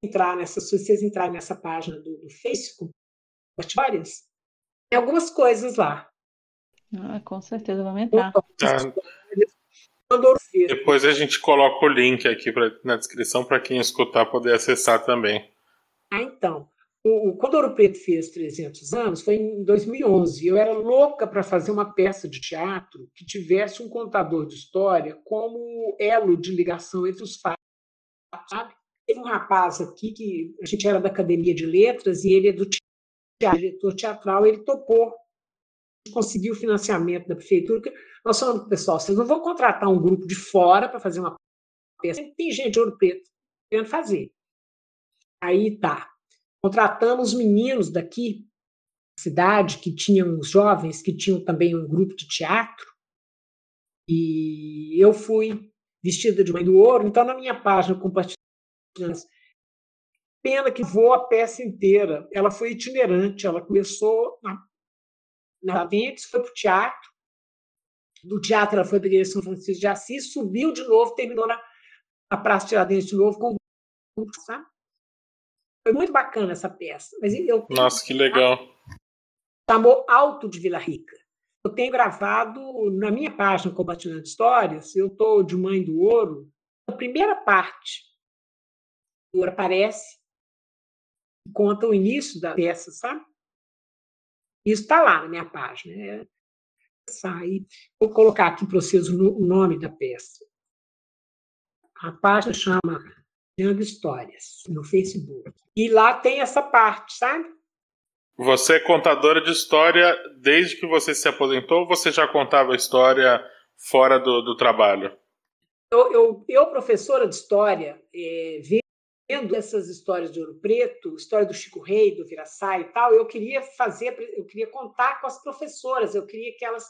Entrar nessa, se vocês entrarem nessa página do, do Facebook, histórias, tem algumas coisas lá. Ah, com certeza vamos entrar. Depois a gente coloca o link aqui pra, na descrição para quem escutar poder acessar também. Ah, então. O, quando Ouro Preto fez 300 anos, foi em 2011. Eu era louca para fazer uma peça de teatro que tivesse um contador de história como elo de ligação entre os fatos? Teve um rapaz aqui que a gente era da Academia de Letras e ele é do teatro, diretor teatral, ele topou, conseguiu o financiamento da prefeitura. Nós falamos, pessoal, vocês não vão contratar um grupo de fora para fazer uma peça. Tem gente de Ouro Preto querendo fazer. Aí tá contratamos meninos daqui, cidade, que tinham jovens, que tinham também um grupo de teatro, e eu fui vestida de mãe do ouro, então na minha página compartilhando. Pena que voou a peça inteira. Ela foi itinerante, ela começou na, na Ventes, foi para o teatro, do teatro ela foi para a São Francisco de Assis, subiu de novo, terminou na, na Praça Tiradentes de novo com sabe? Foi muito bacana essa peça. Mas eu Nossa, que legal. Chamou Alto de Vila Rica. Eu tenho gravado na minha página Compartilhando Histórias, eu estou de Mãe do Ouro, a primeira parte do Ouro aparece, conta o início da peça, sabe? Isso está lá na minha página. É, sai. Vou colocar aqui para vocês o nome da peça. A página chama Criando Histórias no Facebook. E lá tem essa parte, sabe? Você é contadora de história desde que você se aposentou ou você já contava história fora do, do trabalho? Eu, eu, eu, professora de história, é, vendo essas histórias de Ouro Preto, história do Chico Rei, do Viraçá e tal, eu queria fazer, eu queria contar com as professoras, eu queria que elas.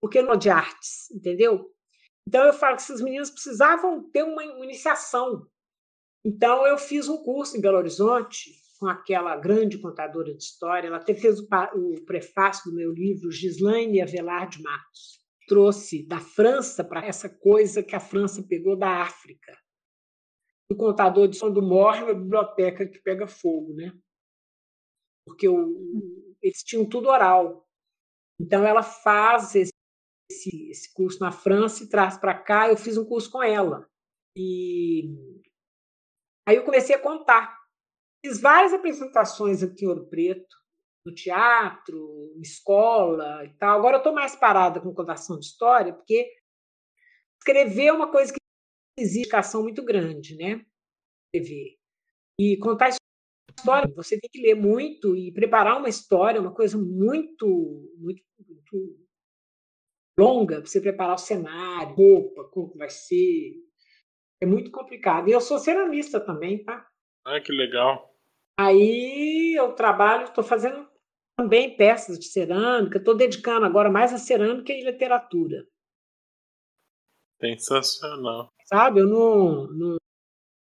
Porque não de artes, entendeu? Então eu falo que esses meninos precisavam ter uma iniciação então, eu fiz um curso em Belo Horizonte com aquela grande contadora de história. Ela até fez o, prefácio do meu livro, Gislaine Avelar de Matos. trouxe da França para essa coisa que a França pegou da África. O contador de som do morre é uma biblioteca que pega fogo, né? Porque o, eles tinham tudo oral. Então ela faz esse, esse curso na França e traz para cá. Eu fiz um curso com ela. E aí eu comecei a contar. Fiz várias apresentações aqui em Ouro Preto, no teatro, escola e tal. Agora eu estou mais parada com contação de história, porque escrever é uma coisa que exige educação muito grande, né? Escrever. E contar história, você tem que ler muito e preparar uma história, uma coisa muito, muito, muito longa, você preparar o cenário, roupa, como vai ser. É muito complicado. E eu sou ceramista também, tá? Ah, que legal. Aí eu trabalho, estou fazendo também peças de cerâmica, estou dedicando agora mais a cerâmica e literatura. Sensacional. Sabe, eu não, não,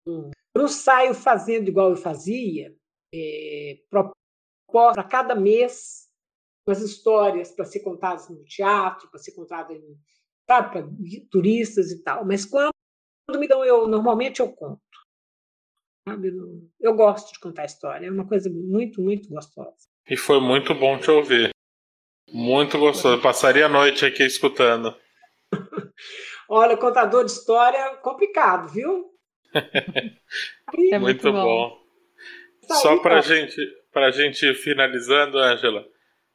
não, eu não saio fazendo igual eu fazia, é, para cada mês umas histórias para ser contadas no teatro, para ser contadas para turistas e tal. Mas quando me dão, eu normalmente eu conto. Sabe? Eu gosto de contar história, é uma coisa muito, muito gostosa. E foi muito bom te ouvir. Muito gostoso. Eu passaria a noite aqui escutando. [laughs] Olha, contador de história complicado, viu? [laughs] é muito, muito bom. bom. Só para gente, a gente finalizando, Angela,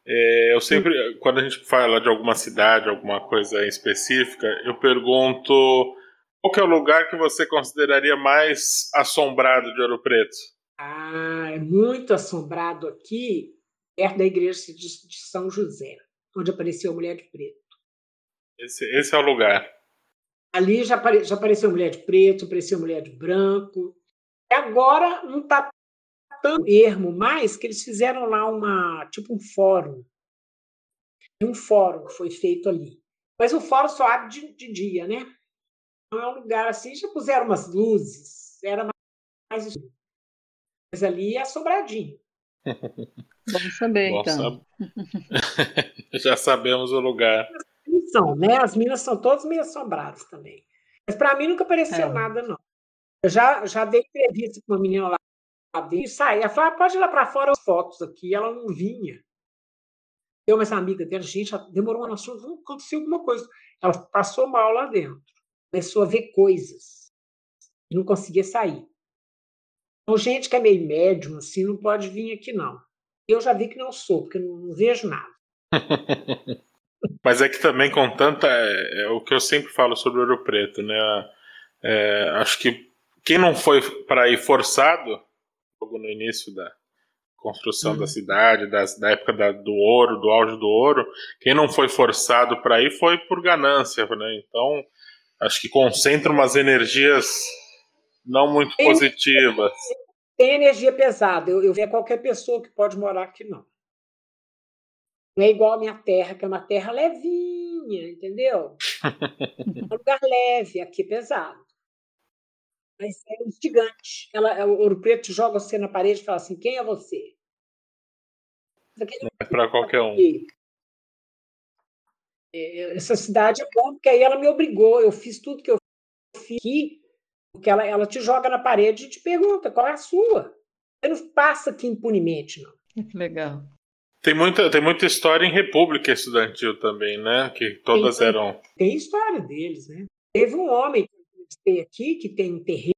é, eu sempre, Sim. quando a gente fala de alguma cidade, alguma coisa específica, eu pergunto qual é o lugar que você consideraria mais assombrado de Ouro Preto? Ah, é muito assombrado aqui perto da igreja de, São José, onde apareceu a mulher de preto. Esse, esse é o lugar. Ali já, apare, já apareceu mulher de preto, apareceu mulher de branco. E agora não está tão ermo mais que eles fizeram lá uma tipo um fórum. Um fórum que foi feito ali. Mas o fórum só abre de, de dia, né? Não é um lugar assim, já puseram umas luzes, era mais escuro. Mas ali é sobradinho. [laughs] Vamos saber, Bom, então. [laughs] Já sabemos o lugar. São, né? As minas são todas meio assombradas também. Mas para mim nunca apareceu é. nada, não. Eu já, já dei entrevista com uma menina lá dentro e saí. Ela falou: ah, pode ir lá para fora as fotos aqui. Ela não vinha. Eu, mas a amiga dela, gente, demorou uma noção, aconteceu alguma coisa. Ela passou mal lá dentro. Começou a ver coisas. E não conseguia sair. Então, gente que é meio médium, assim, não pode vir aqui, não. Eu já vi que não sou, porque não, não vejo nada. [laughs] Mas é que também com tanta. É, é, o que eu sempre falo sobre Ouro Preto, né? É, acho que quem não foi para ir forçado, logo no início da construção uhum. da cidade, das, da época da, do ouro, do auge do ouro, quem não foi forçado para ir foi por ganância, né? Então, acho que concentra umas energias não muito positivas tem energia pesada. Eu, eu vejo qualquer pessoa que pode morar aqui, não. Não é igual a minha terra, que é uma terra levinha, entendeu? [laughs] é um lugar leve, aqui pesado. Mas é um gigante. Ela, é, o Ouro Preto joga você na parede e fala assim: quem é você? É para qualquer um. É, essa cidade é bom, porque aí ela me obrigou. Eu fiz tudo que eu fiz aqui porque ela, ela te joga na parede e te pergunta qual é a sua. Você não passa aqui impunemente, não. [laughs] Legal. Tem muita, tem muita história em República Estudantil também, né? Que todas tem, eram. Tem história deles, né? Teve um homem que eu aqui que tem um terreiro,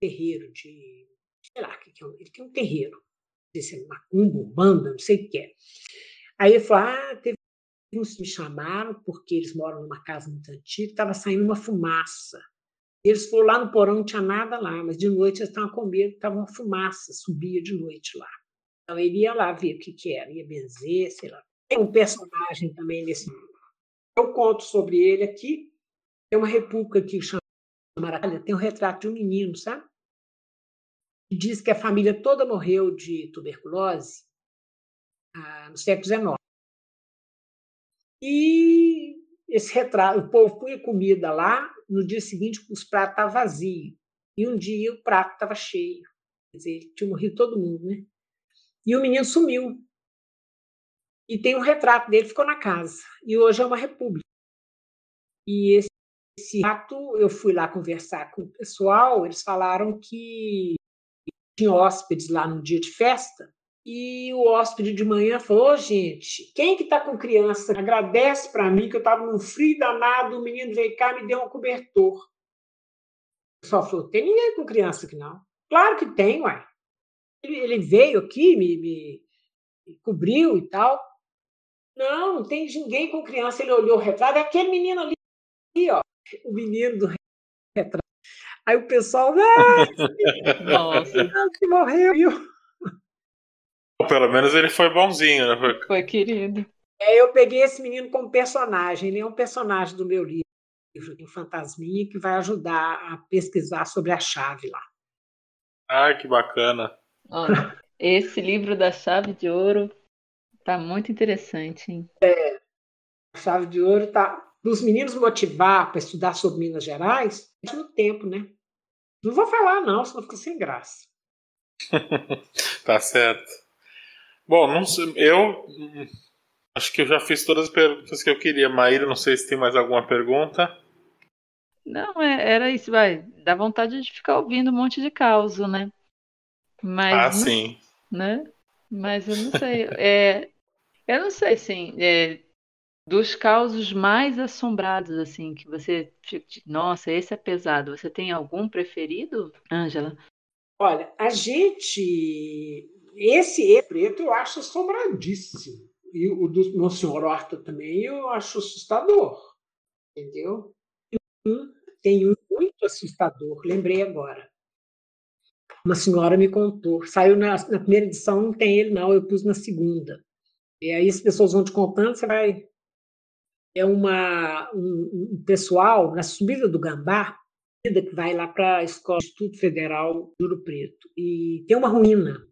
terreiro de. Sei lá, ele tem um terreiro. Não sei se é macumbo, banda, não sei o que é. Aí ele falou: ah, teve que me chamaram porque eles moram numa casa muito antiga, estava saindo uma fumaça. Eles foram lá no porão, não tinha nada lá, mas de noite eles estavam com medo, estava uma fumaça, subia de noite lá. Então ele ia lá ver o que, que era, ia benzer, sei lá. Tem um personagem também nesse. Eu conto sobre ele aqui. Tem uma república que chama Maravilha, tem um retrato de um menino, sabe? Que diz que a família toda morreu de tuberculose ah, no século XIX. E esse retrato, o povo punha comida lá, no dia seguinte os pratos estavam vazios. E um dia o prato estava cheio. Quer dizer, tinha morrido todo mundo, né? E o menino sumiu. E tem um retrato dele, ficou na casa. E hoje é uma república. E esse, esse ato, eu fui lá conversar com o pessoal, eles falaram que tinha hóspedes lá num dia de festa, e o hóspede de manhã falou: oh, gente, quem que está com criança? Agradece para mim que eu estava num frio danado, o menino veio cá e me deu um cobertor. O pessoal falou: tem ninguém com criança aqui não. Claro que tem, ué. Ele, ele veio aqui, me, me, me, cobriu e tal. Não, não tem ninguém com criança. Ele olhou o retrato, é aquele menino ali, ó, o menino do retrato. Aí o pessoal, ah, Nossa. [laughs] que morreu. Pelo menos ele foi bonzinho, né? Foi, foi querido. É, eu peguei esse menino como personagem. Ele é um personagem do meu livro, um fantasminha, que vai ajudar a pesquisar sobre a chave lá. Ah, que bacana. Olha, esse livro da chave de ouro tá muito interessante, hein? É, a chave de ouro tá para os meninos motivar para estudar sobre Minas Gerais, no tempo, né? Não vou falar não, senão fica sem graça. [laughs] tá certo. Bom, não sei, eu acho que eu já fiz todas as perguntas que eu queria. Maíra, não sei se tem mais alguma pergunta. Não, é, era isso, vai. Dá vontade de ficar ouvindo um monte de causa, né? Mas, ah, não, sim. Né? Mas eu não sei. É, eu não sei, assim, é, dos causos mais assombrados, assim, que você. Nossa, esse é pesado. Você tem algum preferido, Ângela? Olha, a gente esse preto eu acho assombradíssimo. E o do Monsenhor Horta também eu acho assustador. Entendeu? Tem um muito assustador, lembrei agora. Uma senhora me contou. Saiu na, na primeira edição, não tem ele, não, eu pus na segunda. E aí as pessoas vão te contando, você vai. É uma, um, um pessoal na subida do Gambá, que vai lá para a Escola de Estudo Federal de Ouro Preto. E tem uma ruína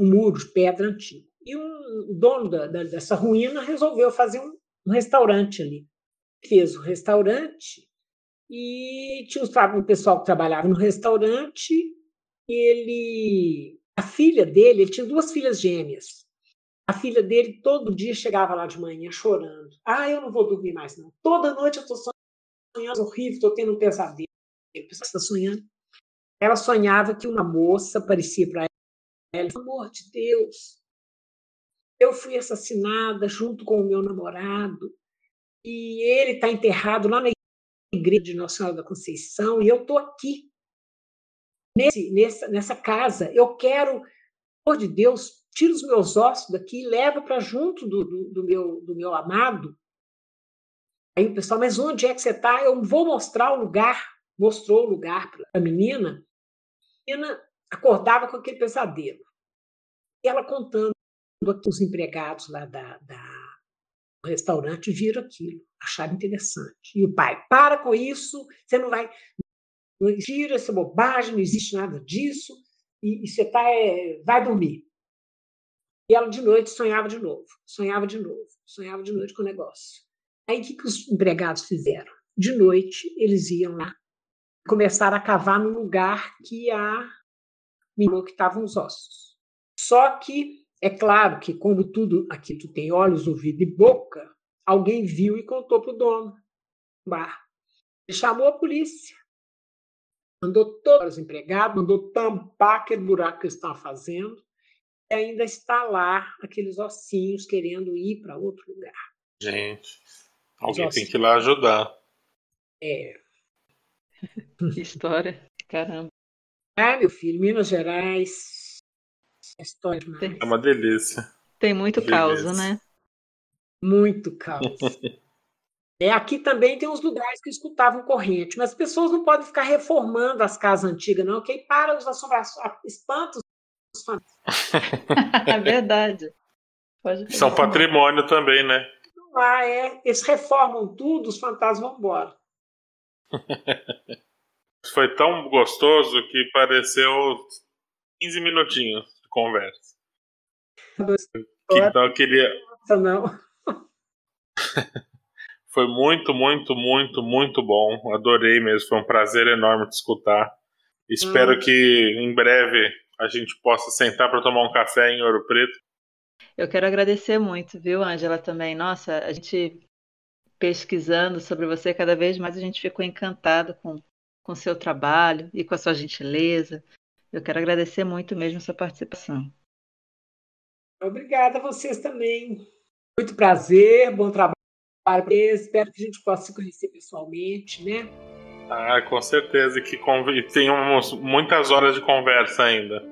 um muro de pedra antigo. E um dono da, da, dessa ruína resolveu fazer um, um, restaurante ali. Fez o restaurante e tinha um pessoal que trabalhava no restaurante. Ele, a filha dele, ele tinha duas filhas gêmeas. A filha dele todo dia chegava lá de manhã chorando. Ah, eu não vou dormir mais não. Toda noite eu estou sonhando horrível, estou tendo um pesadelo. Ele está sonhando. Ela sonhava que uma moça aparecia para pelo amor de Deus, eu fui assassinada junto com o meu namorado e ele está enterrado lá na igreja de Nossa Senhora da Conceição e eu estou aqui nesse, nessa, nessa casa. Eu quero, por de Deus, tira os meus ossos daqui e leva para junto do, do, do, meu, do meu amado. Aí o pessoal, mas onde é que você está? Eu vou mostrar o lugar. Mostrou o lugar para a menina. A menina acordava com aquele pesadelo. Ela contando que os empregados lá da, da, do restaurante viram aquilo, acharam interessante. E o pai, para com isso, você não vai. Tira essa bobagem, não existe nada disso, e, e você tá, é, vai dormir. E ela de noite sonhava de novo, sonhava de novo, sonhava de noite com o negócio. Aí o que, que os empregados fizeram? De noite, eles iam lá, começaram a cavar no lugar que a mirou que estavam os ossos. Só que é claro que, como tudo aqui tu tem olhos, ouvido e boca, alguém viu e contou para o dono do bar. Ele chamou a polícia, mandou todos os empregados, mandou tampar aquele buraco que eles estavam fazendo, e ainda está lá aqueles ossinhos querendo ir para outro lugar. Gente, alguém tem que ir lá ajudar. É. [laughs] Que história, caramba. Ah, meu filho, Minas Gerais. História demais. É uma delícia. Tem muito Beleza. caos, né? Muito caos. [laughs] é, aqui também tem uns lugares que escutavam corrente, mas as pessoas não podem ficar reformando as casas antigas, não, que aí para os assombrações, espantos. [laughs] é verdade. Pode São patrimônio também, né? Ah, é. Eles reformam tudo, os fantasmas vão embora. [laughs] Foi tão gostoso que pareceu 15 minutinhos de conversa. Então eu queria. Nossa, não. [laughs] Foi muito, muito, muito, muito bom. Adorei mesmo. Foi um prazer enorme te escutar. Espero Hum. que em breve a gente possa sentar para tomar um café em Ouro Preto. Eu quero agradecer muito, viu, Angela, também. Nossa, a gente pesquisando sobre você, cada vez mais a gente ficou encantado com o seu trabalho e com a sua gentileza. Eu quero agradecer muito mesmo a sua participação. Obrigada a vocês também. Muito prazer, bom trabalho para vocês. Espero que a gente possa se conhecer pessoalmente, né? Ah, com certeza que tenhamos muitas horas de conversa ainda.